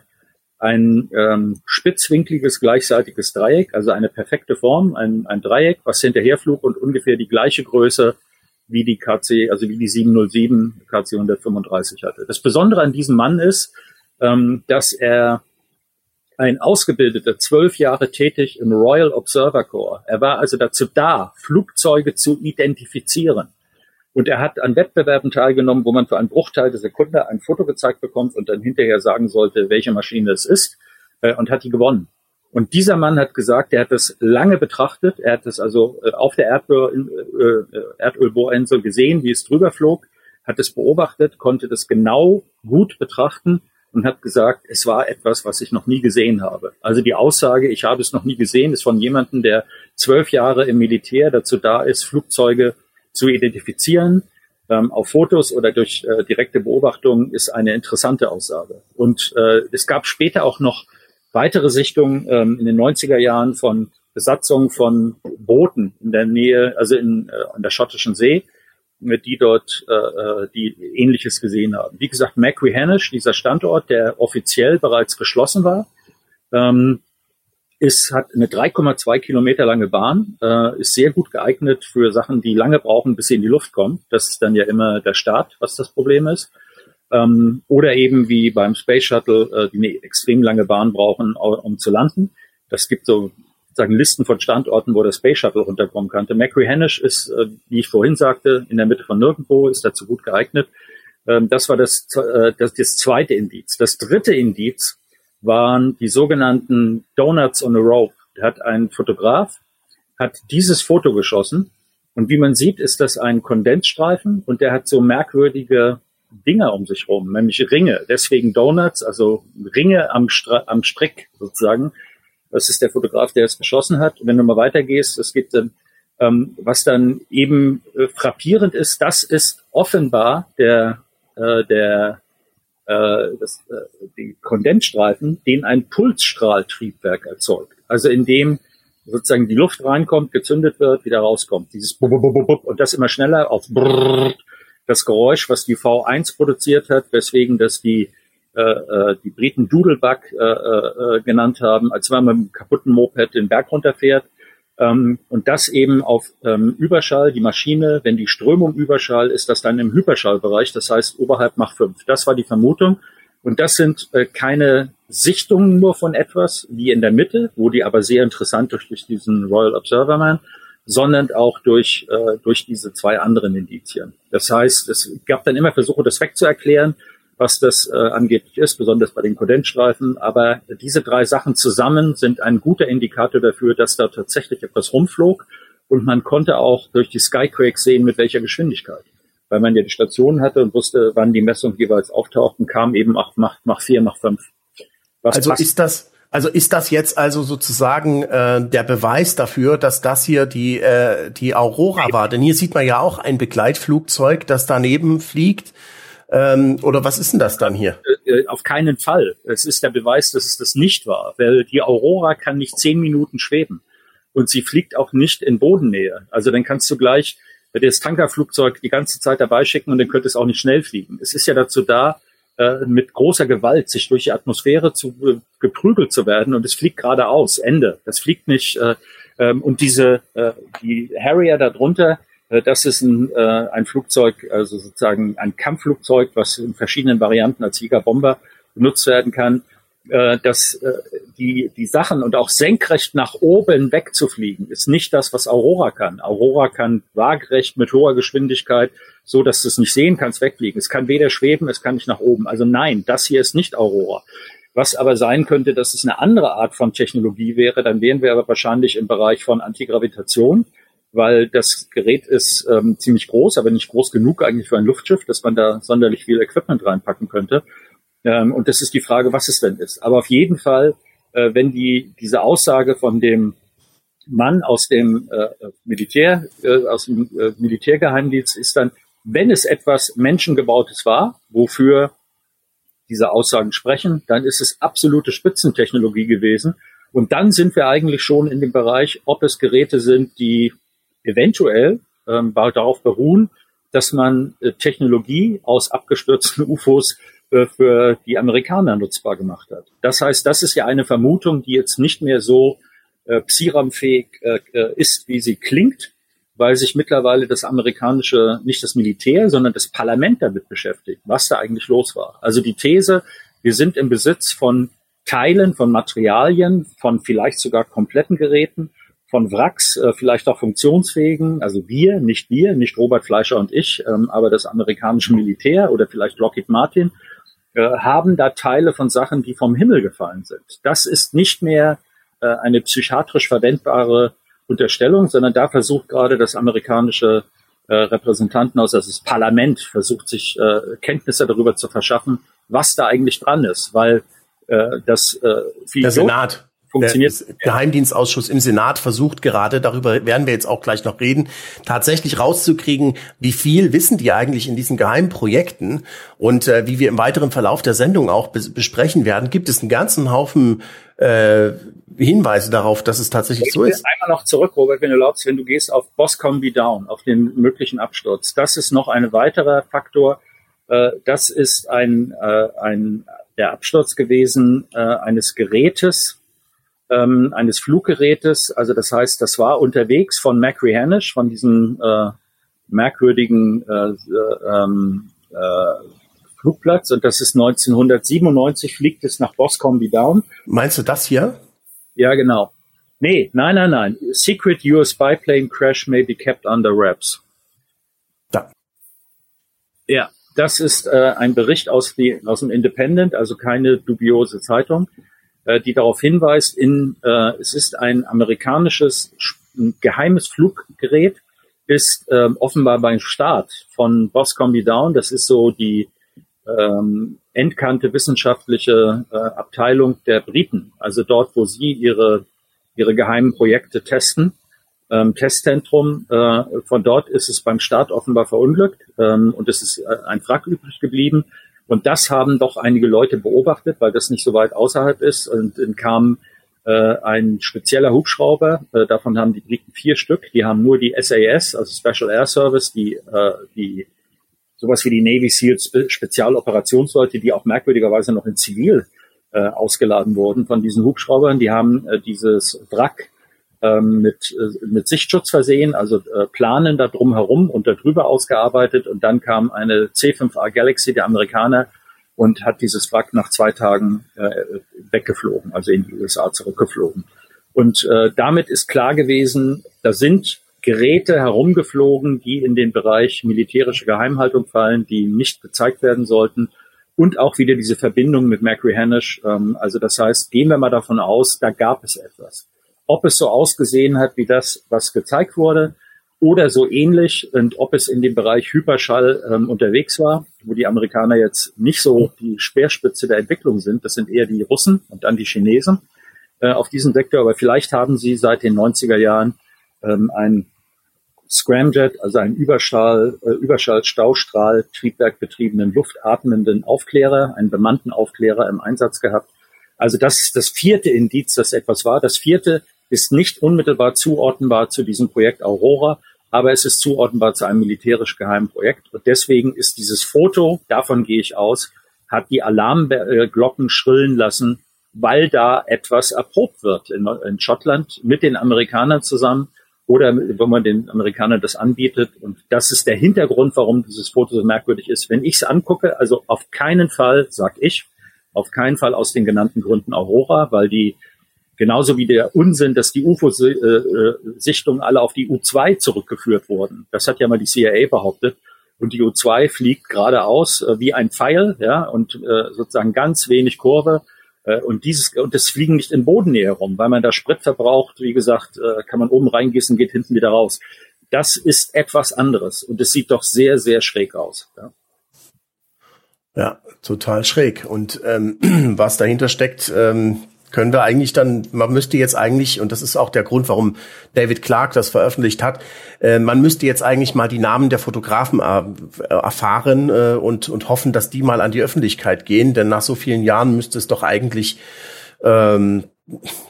ein ähm, spitzwinkliges gleichseitiges Dreieck, also eine perfekte Form, ein, ein Dreieck, was hinterherflog und ungefähr die gleiche Größe wie die KC, also wie die 707 KC 135 hatte. Das Besondere an diesem Mann ist, ähm, dass er ein ausgebildeter, zwölf Jahre tätig im Royal Observer Corps. Er war also dazu da, Flugzeuge zu identifizieren. Und er hat an Wettbewerben teilgenommen, wo man für einen Bruchteil der Sekunde ein Foto gezeigt bekommt und dann hinterher sagen sollte, welche Maschine es ist, äh, und hat die gewonnen. Und dieser Mann hat gesagt, er hat das lange betrachtet, er hat es also äh, auf der Erdöl, äh, Erdölbohrinsel gesehen, wie es drüber flog, hat es beobachtet, konnte das genau gut betrachten und hat gesagt, es war etwas, was ich noch nie gesehen habe. Also die Aussage, ich habe es noch nie gesehen, ist von jemandem, der zwölf Jahre im Militär dazu da ist, Flugzeuge zu identifizieren, ähm, auf Fotos oder durch äh, direkte Beobachtung, ist eine interessante Aussage. Und äh, es gab später auch noch weitere Sichtungen ähm, in den 90er Jahren von Besatzung von Booten in der Nähe, also in, äh, an der schottischen See, die dort äh, äh die Ähnliches gesehen haben. Wie gesagt, Macquihanish, dieser Standort, der offiziell bereits geschlossen war, ähm, ist, hat eine 3,2 Kilometer lange Bahn, äh, ist sehr gut geeignet für Sachen, die lange brauchen, bis sie in die Luft kommen. Das ist dann ja immer der Start, was das Problem ist. Ähm, oder eben wie beim Space Shuttle, äh, die eine extrem lange Bahn brauchen, um zu landen. Das gibt so sagen Listen von Standorten, wo der Space Shuttle runterkommen könnte. Macquarie ist, äh, wie ich vorhin sagte, in der Mitte von nirgendwo, ist dazu gut geeignet. Ähm, das war das, äh, das, das zweite Indiz. Das dritte Indiz waren die sogenannten Donuts on a Rope. Da hat ein Fotograf, hat dieses Foto geschossen und wie man sieht, ist das ein Kondensstreifen und der hat so merkwürdige Dinge um sich rum, nämlich Ringe. Deswegen Donuts, also Ringe am, Stra am Strick sozusagen. Das ist der Fotograf, der es geschossen hat. Und wenn du mal weitergehst, es gibt dann, ähm, was dann eben äh, frappierend ist, das ist offenbar der, äh, der äh, das, äh, die Kondensstreifen, den ein Pulsstrahltriebwerk erzeugt. Also in dem sozusagen die Luft reinkommt, gezündet wird, wieder rauskommt. Dieses Bub, Bub, Bub, Bub, und das immer schneller auf das Geräusch, was die V1 produziert hat, weswegen das die äh, äh, die Briten Doodlebug äh, äh, genannt haben, als wenn man mit einem kaputten Moped den Berg runterfährt. Ähm, und das eben auf ähm, Überschall, die Maschine, wenn die Strömung Überschall, ist das dann im Hyperschallbereich, das heißt oberhalb Mach 5. Das war die Vermutung. Und das sind äh, keine Sichtungen nur von etwas, wie in der Mitte, wo die aber sehr interessant durch, durch diesen Royal Observer Man, sondern auch durch, äh, durch diese zwei anderen Indizien. Das heißt, es gab dann immer Versuche, das wegzuerklären was das äh, angeblich ist, besonders bei den Kondensstreifen. Aber diese drei Sachen zusammen sind ein guter Indikator dafür, dass da tatsächlich etwas rumflog. Und man konnte auch durch die Skyquakes sehen, mit welcher Geschwindigkeit. Weil man ja die Stationen hatte und wusste, wann die Messungen jeweils auftauchten, kam eben auch Mach, Mach 4, Mach 5. Was also passt. ist das, also ist das jetzt also sozusagen äh, der Beweis dafür, dass das hier die äh, die Aurora war? Denn hier sieht man ja auch ein Begleitflugzeug, das daneben fliegt. Ähm, oder was ist denn das dann hier? Äh, äh, auf keinen Fall. Es ist der Beweis, dass es das nicht war, weil die Aurora kann nicht zehn Minuten schweben und sie fliegt auch nicht in Bodennähe. Also dann kannst du gleich das Tankerflugzeug die ganze Zeit dabei schicken und dann könnte es auch nicht schnell fliegen. Es ist ja dazu da, äh, mit großer Gewalt sich durch die Atmosphäre zu geprügelt zu werden und es fliegt geradeaus. Ende. Das fliegt nicht. Ähm, und diese die Harrier darunter, das ist ein, äh, ein Flugzeug, also sozusagen ein Kampfflugzeug, was in verschiedenen Varianten als Jägerbomber benutzt werden kann. Äh, dass äh, die, die Sachen und auch senkrecht nach oben wegzufliegen, ist nicht das, was Aurora kann. Aurora kann waagerecht mit hoher Geschwindigkeit, so dass du es nicht sehen kannst, wegfliegen. Es kann weder schweben, es kann nicht nach oben. Also nein, das hier ist nicht Aurora. Was aber sein könnte, dass es eine andere Art von Technologie wäre, dann wären wir aber wahrscheinlich im Bereich von Antigravitation weil das Gerät ist ähm, ziemlich groß, aber nicht groß genug eigentlich für ein Luftschiff, dass man da sonderlich viel Equipment reinpacken könnte. Ähm, und das ist die Frage, was es denn ist. Aber auf jeden Fall, äh, wenn die diese Aussage von dem Mann aus dem äh, Militär, äh, aus dem äh, Militärgeheimdienst ist dann, wenn es etwas Menschengebautes war, wofür diese Aussagen sprechen, dann ist es absolute Spitzentechnologie gewesen. Und dann sind wir eigentlich schon in dem Bereich, ob es Geräte sind, die eventuell ähm, darauf beruhen, dass man äh, Technologie aus abgestürzten UFOs äh, für die Amerikaner nutzbar gemacht hat. Das heißt, das ist ja eine Vermutung, die jetzt nicht mehr so äh, psiramfähig äh, äh, ist, wie sie klingt, weil sich mittlerweile das amerikanische, nicht das Militär, sondern das Parlament damit beschäftigt, was da eigentlich los war. Also die These, wir sind im Besitz von Teilen, von Materialien, von vielleicht sogar kompletten Geräten, von Wracks, äh, vielleicht auch funktionsfähigen, also wir, nicht wir, nicht Robert Fleischer und ich, ähm, aber das amerikanische Militär oder vielleicht Lockheed Martin, äh, haben da Teile von Sachen, die vom Himmel gefallen sind. Das ist nicht mehr äh, eine psychiatrisch verwendbare Unterstellung, sondern da versucht gerade das amerikanische äh, Repräsentantenhaus, also das Parlament, versucht sich äh, Kenntnisse darüber zu verschaffen, was da eigentlich dran ist, weil äh, das äh, Der Senat funktioniert. Der Geheimdienstausschuss im Senat versucht gerade, darüber werden wir jetzt auch gleich noch reden, tatsächlich rauszukriegen, wie viel wissen die eigentlich in diesen geheimen Projekten und äh, wie wir im weiteren Verlauf der Sendung auch besprechen werden, gibt es einen ganzen Haufen äh, Hinweise darauf, dass es tatsächlich ich so ist. Einmal noch zurück, Robert, wenn du glaubst, wenn du gehst auf Boscom Be Down, auf den möglichen Absturz. Das ist noch ein weiterer Faktor. Äh, das ist ein, äh, ein der Absturz gewesen äh, eines Gerätes, ähm, eines Fluggerätes. Also das heißt, das war unterwegs von Macri Hanish, von diesem äh, merkwürdigen äh, ähm, äh, Flugplatz. Und das ist 1997, fliegt es nach Boscombe Down. Meinst du das hier? Ja, genau. Nee, nein, nein, nein. Secret US spy plane crash may be kept under wraps. Da. Ja, das ist äh, ein Bericht aus, die, aus dem Independent, also keine dubiose Zeitung äh, die darauf hinweist, in, äh, es ist ein amerikanisches ein geheimes Fluggerät, ist ähm, offenbar beim Start von Boscombe Down, das ist so die ähm, endkannte wissenschaftliche äh, Abteilung der Briten, also dort, wo sie ihre, ihre geheimen Projekte testen. Ähm, Testzentrum, äh, von dort ist es beim Start offenbar verunglückt ähm, und es ist äh, ein Wrack übrig geblieben. Und das haben doch einige Leute beobachtet, weil das nicht so weit außerhalb ist. Und dann kam äh, ein spezieller Hubschrauber, äh, davon haben die Briten vier Stück, die haben nur die SAS, also Special Air Service, die, äh, die sowas wie die Navy SEALs Spezialoperationsleute, die auch merkwürdigerweise noch in Zivil äh, ausgeladen wurden von diesen Hubschraubern. Die haben äh, dieses Wrack ähm, mit, äh, mit Sichtschutz versehen, also äh, Planen da drum herum und darüber ausgearbeitet. Und dann kam eine C5A Galaxy der Amerikaner und hat dieses Wrack nach zwei Tagen äh, weggeflogen, also in die USA zurückgeflogen. Und äh, damit ist klar gewesen, da sind Geräte herumgeflogen, die in den Bereich militärische Geheimhaltung fallen, die nicht gezeigt werden sollten. Und auch wieder diese Verbindung mit Macri Hanish. Ähm, also das heißt, gehen wir mal davon aus, da gab es etwas ob es so ausgesehen hat wie das, was gezeigt wurde, oder so ähnlich und ob es in dem Bereich Hyperschall ähm, unterwegs war, wo die Amerikaner jetzt nicht so die Speerspitze der Entwicklung sind. Das sind eher die Russen und dann die Chinesen äh, auf diesem Sektor. Aber vielleicht haben sie seit den 90er Jahren ähm, ein Scramjet, also einen Überschall, äh, Überschall-Staustrahl, Triebwerk betriebenen, luftatmenden Aufklärer, einen bemannten Aufklärer im Einsatz gehabt. Also das ist das vierte Indiz, dass etwas war. Das vierte ist nicht unmittelbar zuordnenbar zu diesem Projekt Aurora, aber es ist zuordnenbar zu einem militärisch geheimen Projekt. Und deswegen ist dieses Foto, davon gehe ich aus, hat die Alarmglocken schrillen lassen, weil da etwas erprobt wird in, in Schottland mit den Amerikanern zusammen oder wenn man den Amerikanern das anbietet. Und das ist der Hintergrund, warum dieses Foto so merkwürdig ist. Wenn ich es angucke, also auf keinen Fall, sag ich, auf keinen Fall aus den genannten Gründen Aurora, weil die Genauso wie der Unsinn, dass die UFO-Sichtungen alle auf die U2 zurückgeführt wurden. Das hat ja mal die CIA behauptet. Und die U2 fliegt geradeaus äh, wie ein Pfeil, ja, und äh, sozusagen ganz wenig Kurve. Äh, und dieses, und das Fliegen nicht in Bodennähe rum, weil man da Sprit verbraucht. Wie gesagt, kann man oben reingießen, geht hinten wieder raus. Das ist etwas anderes. Und es sieht doch sehr, sehr schräg aus. Ja. Ja, total schräg. Und ähm, was dahinter steckt, ähm, können wir eigentlich dann, man müsste jetzt eigentlich, und das ist auch der Grund, warum David Clark das veröffentlicht hat, äh, man müsste jetzt eigentlich mal die Namen der Fotografen äh, erfahren äh, und, und hoffen, dass die mal an die Öffentlichkeit gehen, denn nach so vielen Jahren müsste es doch eigentlich, ähm,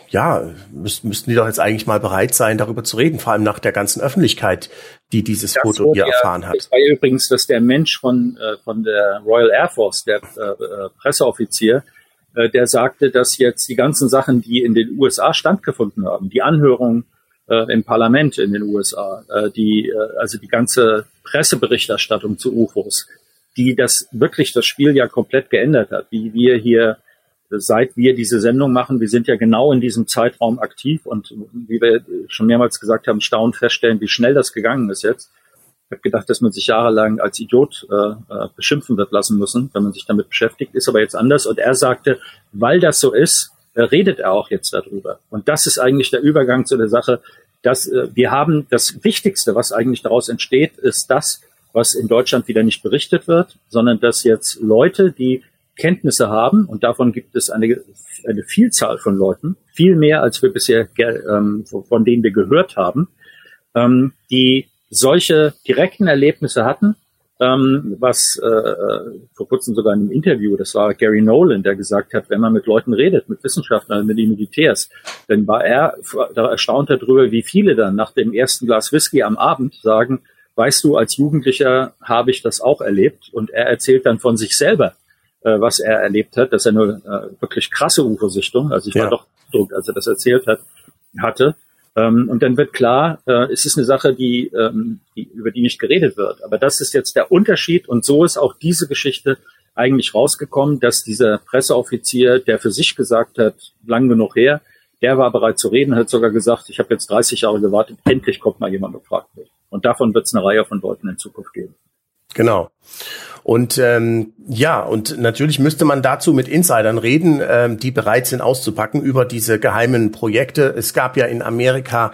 ja, müß, müssten die doch jetzt eigentlich mal bereit sein, darüber zu reden, vor allem nach der ganzen Öffentlichkeit, die dieses das Foto hier ja, erfahren hat. Das war übrigens, dass der Mensch von, äh, von der Royal Air Force, der äh, äh Presseoffizier, äh, der sagte, dass jetzt die ganzen Sachen, die in den USA stattgefunden haben, die Anhörung äh, im Parlament in den USA, äh, die, äh, also die ganze Presseberichterstattung zu UFOs, die das wirklich das Spiel ja komplett geändert hat, wie wir hier seit wir diese Sendung machen, wir sind ja genau in diesem Zeitraum aktiv und wie wir schon mehrmals gesagt haben, staunend feststellen, wie schnell das gegangen ist jetzt. Ich habe gedacht, dass man sich jahrelang als Idiot äh, äh, beschimpfen wird lassen müssen, wenn man sich damit beschäftigt, ist aber jetzt anders. Und er sagte, weil das so ist, äh, redet er auch jetzt darüber. Und das ist eigentlich der Übergang zu der Sache, dass äh, wir haben das Wichtigste, was eigentlich daraus entsteht, ist das, was in Deutschland wieder nicht berichtet wird, sondern dass jetzt Leute, die Kenntnisse haben, und davon gibt es eine, eine Vielzahl von Leuten, viel mehr, als wir bisher ähm, von denen wir gehört haben, ähm, die solche direkten Erlebnisse hatten, ähm, was äh, äh, vor kurzem sogar in einem Interview, das war Gary Nolan, der gesagt hat, wenn man mit Leuten redet, mit Wissenschaftlern, mit den Militärs, dann war er da erstaunt darüber, wie viele dann nach dem ersten Glas Whisky am Abend sagen, weißt du, als Jugendlicher habe ich das auch erlebt. Und er erzählt dann von sich selber, äh, was er erlebt hat, dass er eine äh, wirklich krasse UFO-Sichtung, also ich ja. war doch beeindruckt, als er das erzählt hat, hatte. Ähm, und dann wird klar, äh, es ist eine Sache, die, ähm, die, über die nicht geredet wird. Aber das ist jetzt der Unterschied und so ist auch diese Geschichte eigentlich rausgekommen, dass dieser Presseoffizier, der für sich gesagt hat, lang genug her, der war bereit zu reden, hat sogar gesagt, ich habe jetzt 30 Jahre gewartet, endlich kommt mal jemand gefragt wird. Und davon wird es eine Reihe von Leuten in Zukunft geben. Genau. Und ähm, ja, und natürlich müsste man dazu mit Insidern reden, ähm, die bereit sind auszupacken über diese geheimen Projekte. Es gab ja in Amerika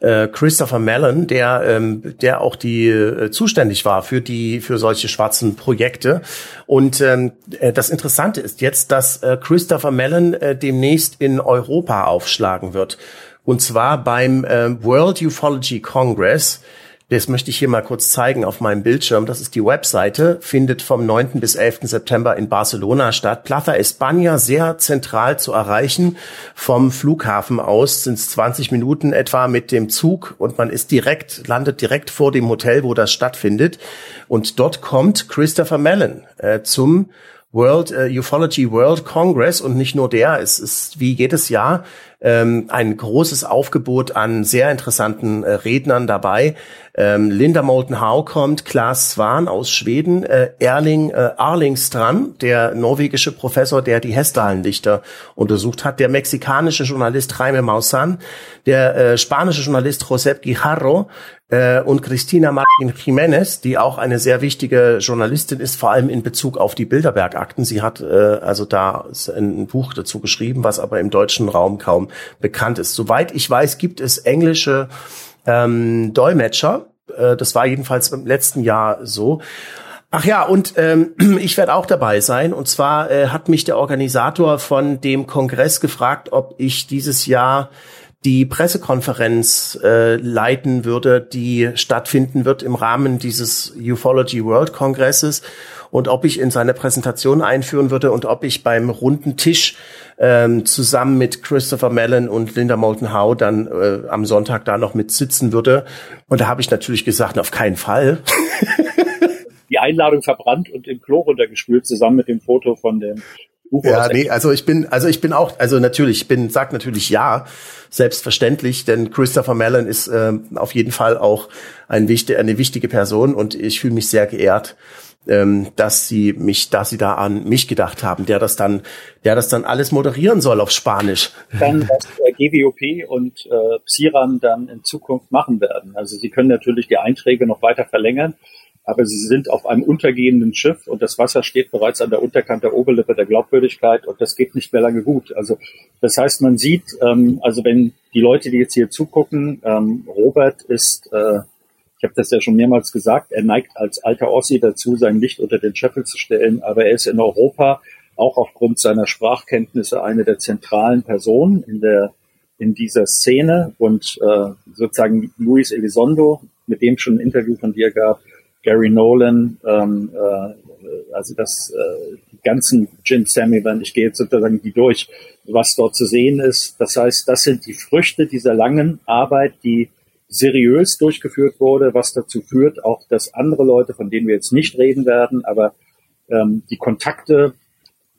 äh, Christopher Mellon, der ähm, der auch die äh, zuständig war für die für solche schwarzen Projekte. Und ähm, äh, das Interessante ist jetzt, dass äh, Christopher Mellon äh, demnächst in Europa aufschlagen wird. Und zwar beim äh, World Ufology Congress. Das möchte ich hier mal kurz zeigen auf meinem Bildschirm. Das ist die Webseite, findet vom 9. bis 11. September in Barcelona statt. Plaza España, sehr zentral zu erreichen. Vom Flughafen aus sind es 20 Minuten etwa mit dem Zug und man ist direkt, landet direkt vor dem Hotel, wo das stattfindet. Und dort kommt Christopher Mellon äh, zum World uh, Ufology World Congress und nicht nur der, es ist wie jedes Jahr ähm, ein großes Aufgebot an sehr interessanten äh, Rednern dabei. Ähm, Linda Moulton Howe kommt, Klaas Swan aus Schweden, äh, Erling äh, Arlingstrand, der norwegische Professor, der die Hessdalenlichter untersucht hat, der mexikanische Journalist Jaime Maussan, der äh, spanische Journalist Josep Guijarro, äh, und Cristina Martin Jiménez, die auch eine sehr wichtige Journalistin ist, vor allem in Bezug auf die Bilderberg-Akten. Sie hat äh, also da ein Buch dazu geschrieben, was aber im deutschen Raum kaum bekannt ist. Soweit ich weiß, gibt es englische ähm, Dolmetscher. Äh, das war jedenfalls im letzten Jahr so. Ach ja, und ähm, ich werde auch dabei sein. Und zwar äh, hat mich der Organisator von dem Kongress gefragt, ob ich dieses Jahr die Pressekonferenz äh, leiten würde, die stattfinden wird im Rahmen dieses Ufology World Kongresses und ob ich in seine Präsentation einführen würde und ob ich beim runden Tisch ähm, zusammen mit Christopher Mellon und Linda Moulton Howe dann äh, am Sonntag da noch mit sitzen würde. Und da habe ich natürlich gesagt, auf keinen Fall. die Einladung verbrannt und im Klo runtergespült, zusammen mit dem Foto von dem UFO. Ja, nee, also ich bin, also ich bin auch, also natürlich, ich bin, sag natürlich ja, selbstverständlich, denn Christopher Mellon ist äh, auf jeden Fall auch ein wichtig, eine wichtige Person und ich fühle mich sehr geehrt, ähm, dass sie mich, dass sie da an mich gedacht haben, der das dann, der das dann alles moderieren soll auf Spanisch. Dann was äh, GWOP und äh, Psiran dann in Zukunft machen werden. Also sie können natürlich die Einträge noch weiter verlängern aber sie sind auf einem untergehenden Schiff und das Wasser steht bereits an der Unterkant der Oberlippe der Glaubwürdigkeit und das geht nicht mehr lange gut. Also das heißt, man sieht, ähm, also wenn die Leute, die jetzt hier zugucken, ähm, Robert ist, äh, ich habe das ja schon mehrmals gesagt, er neigt als alter Ossi dazu, sein Licht unter den Scheffel zu stellen, aber er ist in Europa auch aufgrund seiner Sprachkenntnisse eine der zentralen Personen in der in dieser Szene und äh, sozusagen Luis Elizondo, mit dem schon ein Interview von dir gab, Gary Nolan, ähm, äh, also das äh, die ganzen Jim Samivan, ich gehe jetzt sozusagen die durch, was dort zu sehen ist. Das heißt, das sind die Früchte dieser langen Arbeit, die seriös durchgeführt wurde, was dazu führt, auch dass andere Leute, von denen wir jetzt nicht reden werden, aber ähm, die Kontakte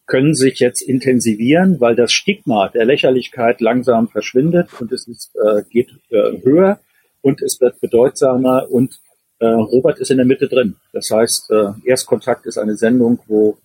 können sich jetzt intensivieren, weil das Stigma der Lächerlichkeit langsam verschwindet und es ist, äh, geht äh, höher und es wird bedeutsamer und Robert ist in der Mitte drin. Das heißt, äh, Erstkontakt ist eine Sendung, wo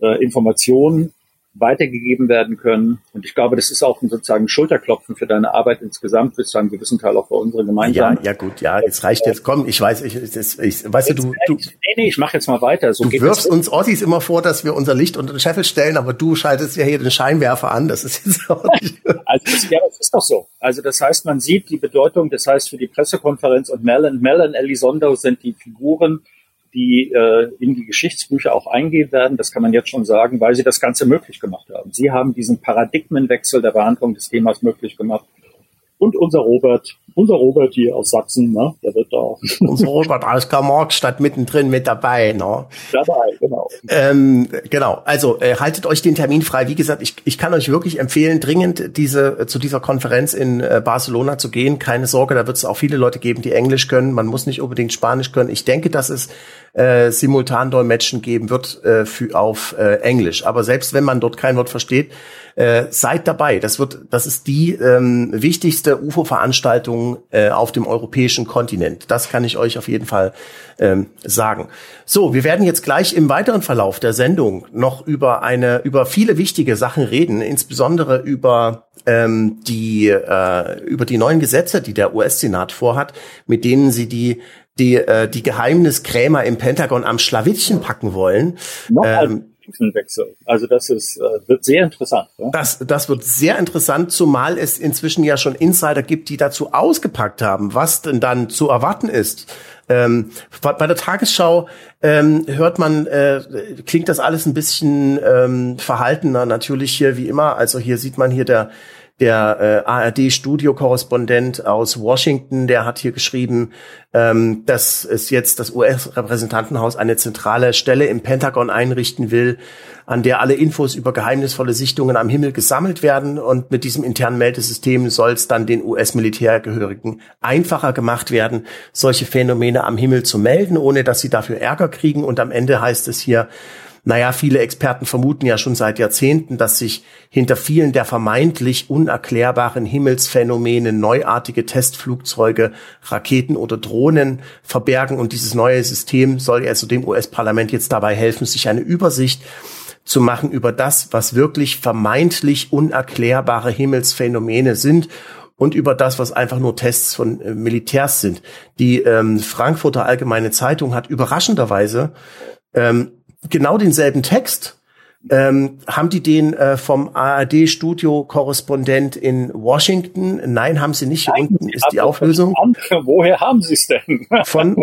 äh, Informationen weitergegeben werden können. Und ich glaube, das ist auch ein sozusagen Schulterklopfen für deine Arbeit insgesamt, bis zu einem gewissen Teil auch für unsere Gemeinschaft. Ja, ja gut, ja, jetzt reicht jetzt. Komm, ich weiß, ich, das, ich weißt du, du, du, nee, nee, ich mache jetzt mal weiter. So du wirfst uns Ossis immer vor, dass wir unser Licht unter den Scheffel stellen, aber du schaltest ja hier den Scheinwerfer an. Das ist jetzt auch nicht. also das, ja, das ist doch so. Also das heißt, man sieht die Bedeutung. Das heißt für die Pressekonferenz und Mellon, Mellon, Elizondo sind die Figuren, die äh, in die Geschichtsbücher auch eingehen werden. Das kann man jetzt schon sagen, weil sie das Ganze möglich gemacht haben. Sie haben diesen Paradigmenwechsel der Behandlung des Themas möglich gemacht. Und unser Robert, unser Robert hier aus Sachsen, ne, der wird da. unser Robert aus Karl-Marx-Stadt mittendrin mit dabei, ne? Dabei, genau. Ähm, genau, also äh, haltet euch den Termin frei. Wie gesagt, ich, ich kann euch wirklich empfehlen, dringend diese zu dieser Konferenz in äh, Barcelona zu gehen. Keine Sorge, da wird es auch viele Leute geben, die Englisch können. Man muss nicht unbedingt Spanisch können. Ich denke, dass es äh, simultan Dolmetschen geben wird äh, für, auf äh, Englisch. Aber selbst wenn man dort kein Wort versteht, äh, seid dabei. Das wird, das ist die ähm, wichtigste UFO-Veranstaltung äh, auf dem europäischen Kontinent. Das kann ich euch auf jeden Fall ähm, sagen. So, wir werden jetzt gleich im weiteren Verlauf der Sendung noch über eine, über viele wichtige Sachen reden, insbesondere über ähm, die äh, über die neuen Gesetze, die der US-Senat vorhat, mit denen sie die die äh, die Geheimniskrämer im Pentagon am Schlawittchen packen wollen. Noch ähm, Wechsel. Also das ist, äh, wird sehr interessant. Ja? Das, das wird sehr interessant, zumal es inzwischen ja schon Insider gibt, die dazu ausgepackt haben, was denn dann zu erwarten ist. Ähm, bei der Tagesschau ähm, hört man, äh, klingt das alles ein bisschen ähm, verhaltener, natürlich hier wie immer. Also hier sieht man hier der der äh, ARD-Studiokorrespondent aus Washington, der hat hier geschrieben, ähm, dass es jetzt das US-Repräsentantenhaus eine zentrale Stelle im Pentagon einrichten will, an der alle Infos über geheimnisvolle Sichtungen am Himmel gesammelt werden. Und mit diesem internen Meldesystem soll es dann den US-Militärgehörigen einfacher gemacht werden, solche Phänomene am Himmel zu melden, ohne dass sie dafür Ärger kriegen. Und am Ende heißt es hier, naja, viele Experten vermuten ja schon seit Jahrzehnten, dass sich hinter vielen der vermeintlich unerklärbaren Himmelsphänomene neuartige Testflugzeuge, Raketen oder Drohnen verbergen. Und dieses neue System soll also dem US-Parlament jetzt dabei helfen, sich eine Übersicht zu machen über das, was wirklich vermeintlich unerklärbare Himmelsphänomene sind und über das, was einfach nur Tests von äh, Militärs sind. Die ähm, Frankfurter Allgemeine Zeitung hat überraschenderweise ähm, genau denselben Text. Ähm, haben die den äh, vom ARD-Studio-Korrespondent in Washington? Nein, haben sie nicht. Hier unten ist die Auflösung. Woher haben sie es denn? Von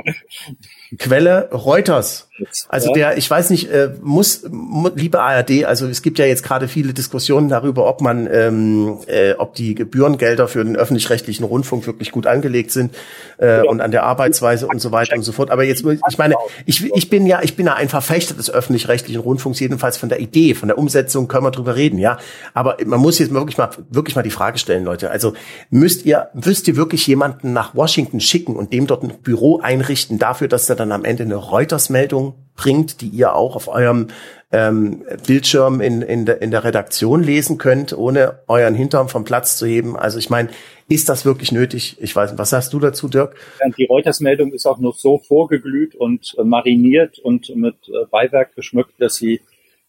Quelle Reuters. Also der, ich weiß nicht, äh, muss, mu, liebe ARD, also es gibt ja jetzt gerade viele Diskussionen darüber, ob man, ähm, äh, ob die Gebührengelder für den öffentlich-rechtlichen Rundfunk wirklich gut angelegt sind äh, und an der Arbeitsweise und so weiter und so fort. Aber jetzt, ich meine, ich, ich bin ja, ich bin ja ein Verfechter des öffentlich-rechtlichen Rundfunks, jedenfalls von der Idee, von der Umsetzung können wir drüber reden, ja. Aber man muss jetzt wirklich mal, wirklich mal die Frage stellen, Leute. Also müsst ihr, müsst ihr wirklich jemanden nach Washington schicken und dem dort ein Büro einrichten dafür, dass er dann am Ende eine Reuters-Meldung bringt, die ihr auch auf eurem ähm, Bildschirm in, in, de, in der Redaktion lesen könnt, ohne euren Hintern vom Platz zu heben. Also ich meine, ist das wirklich nötig? Ich weiß nicht, was sagst du dazu, Dirk? Die Reuters-Meldung ist auch noch so vorgeglüht und mariniert und mit äh, Beiwerk geschmückt, dass sie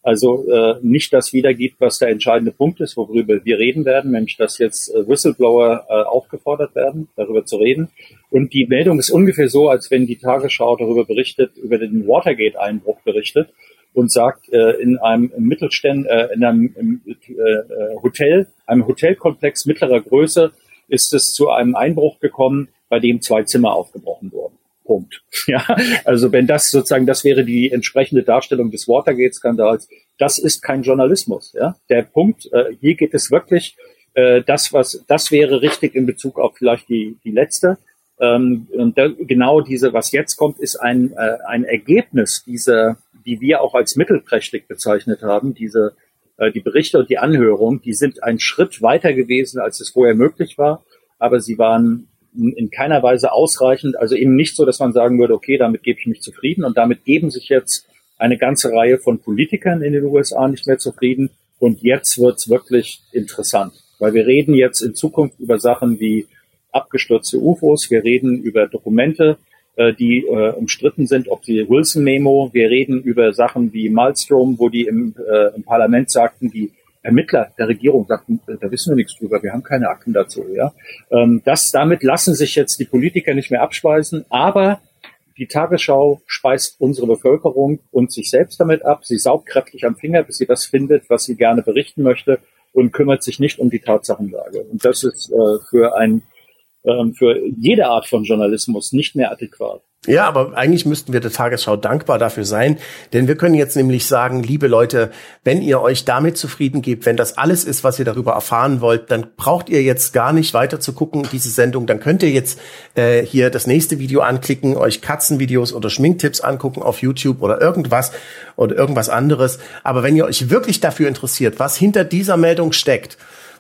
also äh, nicht das wiedergibt, was der entscheidende Punkt ist, worüber wir reden werden, nämlich dass jetzt äh, Whistleblower äh, aufgefordert werden, darüber zu reden. Und die Meldung ist ungefähr so, als wenn die Tagesschau darüber berichtet, über den Watergate-Einbruch berichtet und sagt, äh, in einem Mittelständ, äh, in einem äh, Hotel, einem Hotelkomplex mittlerer Größe, ist es zu einem Einbruch gekommen, bei dem zwei Zimmer aufgebrochen wurden. Punkt. Ja, also wenn das sozusagen, das wäre die entsprechende Darstellung des Watergate-Skandals, das ist kein Journalismus. Ja, der Punkt, äh, hier geht es wirklich, äh, das was, das wäre richtig in Bezug auf vielleicht die die letzte. Ähm, und da, genau diese, was jetzt kommt, ist ein äh, ein Ergebnis dieser, die wir auch als mittelprächtig bezeichnet haben, diese äh, die Berichte und die Anhörung, die sind ein Schritt weiter gewesen, als es vorher möglich war, aber sie waren in keiner Weise ausreichend. Also eben nicht so, dass man sagen würde, okay, damit gebe ich mich zufrieden. Und damit geben sich jetzt eine ganze Reihe von Politikern in den USA nicht mehr zufrieden. Und jetzt wird's wirklich interessant, weil wir reden jetzt in Zukunft über Sachen wie abgestürzte UFOs, wir reden über Dokumente, äh, die äh, umstritten sind, ob die Wilson-Memo, wir reden über Sachen wie Malmstrom, wo die im, äh, im Parlament sagten, die Ermittler der Regierung sagten, äh, da wissen wir nichts drüber, wir haben keine Akten dazu. Ja, ähm, das damit lassen sich jetzt die Politiker nicht mehr abspeisen, aber die Tagesschau speist unsere Bevölkerung und sich selbst damit ab. Sie saugt kräftig am Finger, bis sie das findet, was sie gerne berichten möchte und kümmert sich nicht um die Tatsachenlage. Und das ist äh, für ein ähm, für jede Art von Journalismus nicht mehr adäquat. Ja, aber eigentlich müssten wir der Tagesschau dankbar dafür sein, denn wir können jetzt nämlich sagen, liebe Leute, wenn ihr euch damit zufrieden gebt, wenn das alles ist, was ihr darüber erfahren wollt, dann braucht ihr jetzt gar nicht weiter zu gucken, diese Sendung. Dann könnt ihr jetzt äh, hier das nächste Video anklicken, euch Katzenvideos oder Schminktipps angucken auf YouTube oder irgendwas oder irgendwas anderes. Aber wenn ihr euch wirklich dafür interessiert, was hinter dieser Meldung steckt,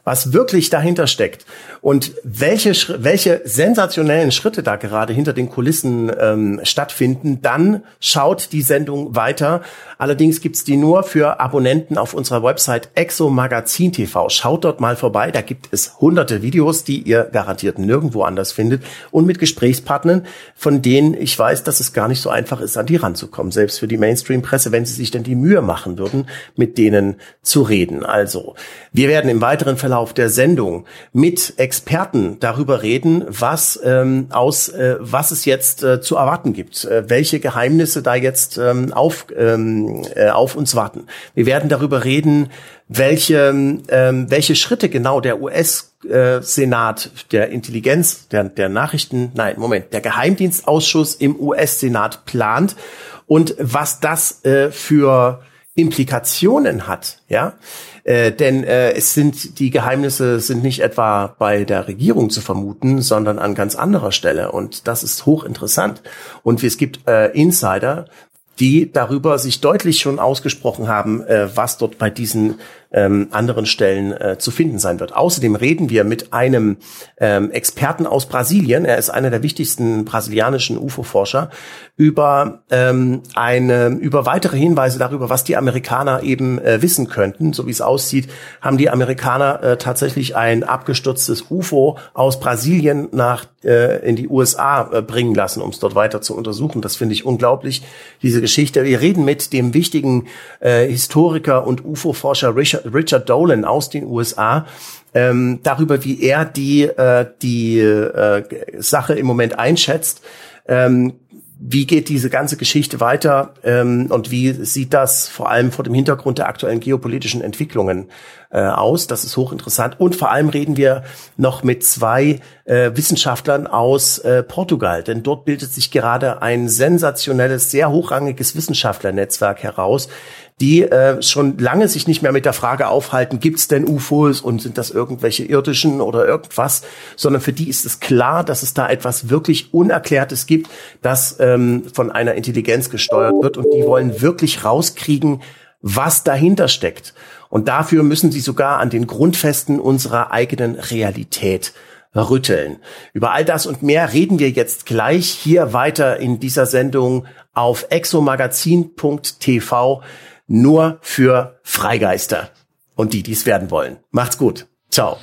was wirklich dahinter steckt und welche, welche sensationellen Schritte da gerade hinter den Kulissen ähm, stattfinden, dann schaut die Sendung weiter. Allerdings gibt's die nur für Abonnenten auf unserer Website Exo Magazin TV. Schaut dort mal vorbei, da gibt es hunderte Videos, die ihr garantiert nirgendwo anders findet und mit Gesprächspartnern, von denen ich weiß, dass es gar nicht so einfach ist, an die ranzukommen, selbst für die Mainstream-Presse, wenn sie sich denn die Mühe machen würden, mit denen zu reden. Also, wir werden im weiteren Verlauf Verlauf der Sendung mit Experten darüber reden, was ähm, aus äh, was es jetzt äh, zu erwarten gibt, äh, welche Geheimnisse da jetzt ähm, auf ähm, äh, auf uns warten. Wir werden darüber reden, welche ähm, welche Schritte genau der US Senat der Intelligenz der der Nachrichten nein Moment der Geheimdienstausschuss im US Senat plant und was das äh, für Implikationen hat, ja. Äh, denn äh, es sind die Geheimnisse sind nicht etwa bei der Regierung zu vermuten, sondern an ganz anderer Stelle. Und das ist hochinteressant. Und es gibt äh, Insider, die darüber sich deutlich schon ausgesprochen haben, äh, was dort bei diesen ähm, anderen Stellen äh, zu finden sein wird. Außerdem reden wir mit einem ähm, Experten aus Brasilien, er ist einer der wichtigsten brasilianischen UFO-Forscher, über ähm, über weitere Hinweise darüber, was die Amerikaner eben äh, wissen könnten. So wie es aussieht, haben die Amerikaner äh, tatsächlich ein abgestürztes UFO aus Brasilien nach äh, in die USA äh, bringen lassen, um es dort weiter zu untersuchen. Das finde ich unglaublich, diese Geschichte. Wir reden mit dem wichtigen äh, Historiker und UFO-Forscher Richard Richard, Dolan aus den USA ähm, darüber, wie er die, äh, die äh, Sache im Moment einschätzt. Ähm, wie geht diese ganze Geschichte weiter ähm, und wie sieht das vor allem vor dem Hintergrund der aktuellen geopolitischen Entwicklungen äh, aus? Das ist hochinteressant. Und vor allem reden wir noch mit zwei Wissenschaftlern aus Portugal, denn dort bildet sich gerade ein sensationelles, sehr hochrangiges Wissenschaftlernetzwerk heraus, die äh, schon lange sich nicht mehr mit der Frage aufhalten, gibt es denn UFOs und sind das irgendwelche irdischen oder irgendwas, sondern für die ist es klar, dass es da etwas wirklich Unerklärtes gibt, das ähm, von einer Intelligenz gesteuert wird und die wollen wirklich rauskriegen, was dahinter steckt. Und dafür müssen sie sogar an den Grundfesten unserer eigenen Realität rütteln. Über all das und mehr reden wir jetzt gleich hier weiter in dieser Sendung auf exomagazin.tv nur für Freigeister und die, die es werden wollen. Macht's gut. Ciao.